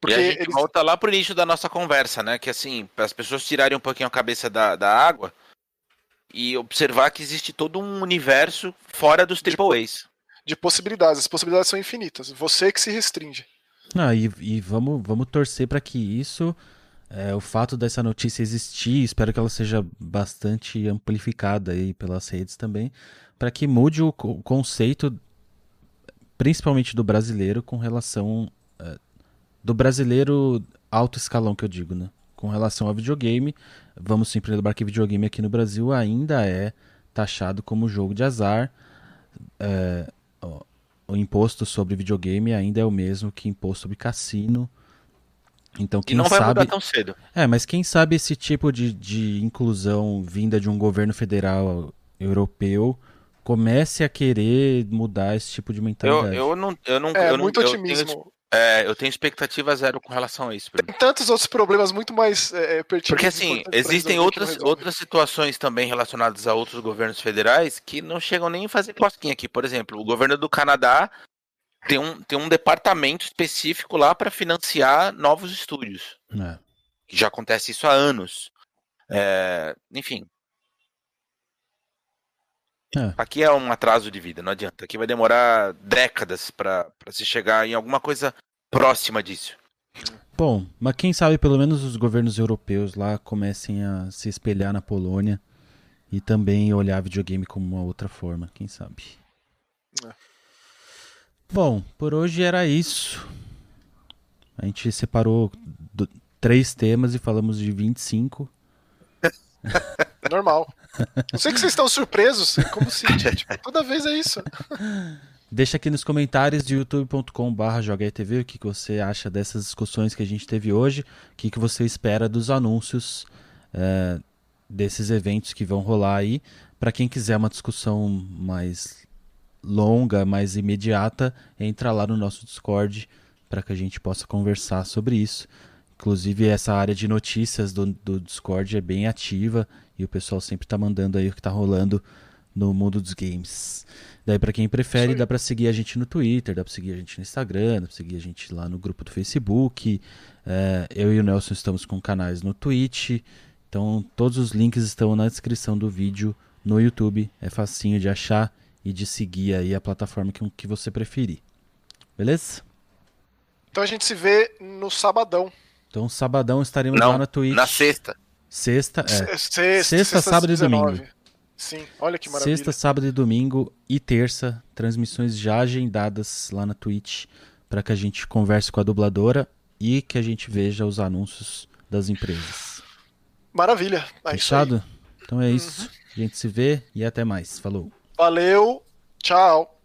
Porque e a gente eles, volta lá pro início da nossa conversa, né? Que assim, para as pessoas tirarem um pouquinho a cabeça da, da água, e observar que existe todo um universo fora dos AAAs. De possibilidades. As possibilidades são infinitas. Você que se restringe. Ah, e, e vamos, vamos torcer para que isso, é, o fato dessa notícia existir, espero que ela seja bastante amplificada aí pelas redes também, para que mude o, conceito, principalmente do brasileiro, com relação. É, do brasileiro alto escalão, que eu digo, né? Com relação ao videogame, vamos sempre lembrar que videogame aqui no Brasil ainda é taxado como jogo de azar. É, ó, o imposto sobre videogame ainda é o mesmo que imposto sobre cassino. Então, quem e não sabe... vai mudar tão cedo. É, mas quem sabe esse tipo de, de inclusão vinda de um governo federal europeu comece a querer mudar esse tipo de mentalidade. Eu, eu não, eu não, é, eu não, muito eu otimismo. Tenho, é, eu tenho expectativa zero com relação a isso. Tem tantos outros problemas muito mais é, pertinentes. Porque assim, existem outras, outras situações também relacionadas a outros governos federais que não chegam nem a fazer cosquinha aqui. Por exemplo, o governo do Canadá tem um, tem um departamento específico lá para financiar novos estúdios. É. Já acontece isso há anos. É, enfim. É. Aqui é um atraso de vida, não adianta. Aqui vai demorar décadas para se chegar em alguma coisa próxima disso. Bom, mas quem sabe pelo menos os governos europeus lá comecem a se espelhar na Polônia e também olhar videogame como uma outra forma, quem sabe. É. Bom, por hoje era isso. A gente separou do, três temas e falamos de 25. (laughs) Normal. Eu sei que vocês estão surpresos, como tipo, toda vez é isso. Deixa aqui nos comentários de youtube.com.br jogaetv o que, que você acha dessas discussões que a gente teve hoje, o que, que você espera dos anúncios é, desses eventos que vão rolar aí. Para quem quiser uma discussão mais longa, mais imediata, entra lá no nosso Discord para que a gente possa conversar sobre isso. Inclusive, essa área de notícias do, do Discord é bem ativa e o pessoal sempre está mandando aí o que está rolando no mundo dos games. Daí, para quem prefere, dá para seguir a gente no Twitter, dá para seguir a gente no Instagram, dá para seguir a gente lá no grupo do Facebook. É, eu e o Nelson estamos com canais no Twitch. Então, todos os links estão na descrição do vídeo no YouTube. É facinho de achar e de seguir aí a plataforma que, que você preferir. Beleza? Então a gente se vê no sabadão. Então, sabadão estaremos Não, lá na Twitch. Na sexta. Sexta, é. Sexta, sexta, Sexta, sábado e 19. domingo. Sim, olha que maravilha. Sexta, sábado e domingo e terça, transmissões já agendadas lá na Twitch para que a gente converse com a dubladora e que a gente veja os anúncios das empresas. Maravilha. É Fechado? Então é isso. A gente se vê e até mais. Falou. Valeu. Tchau.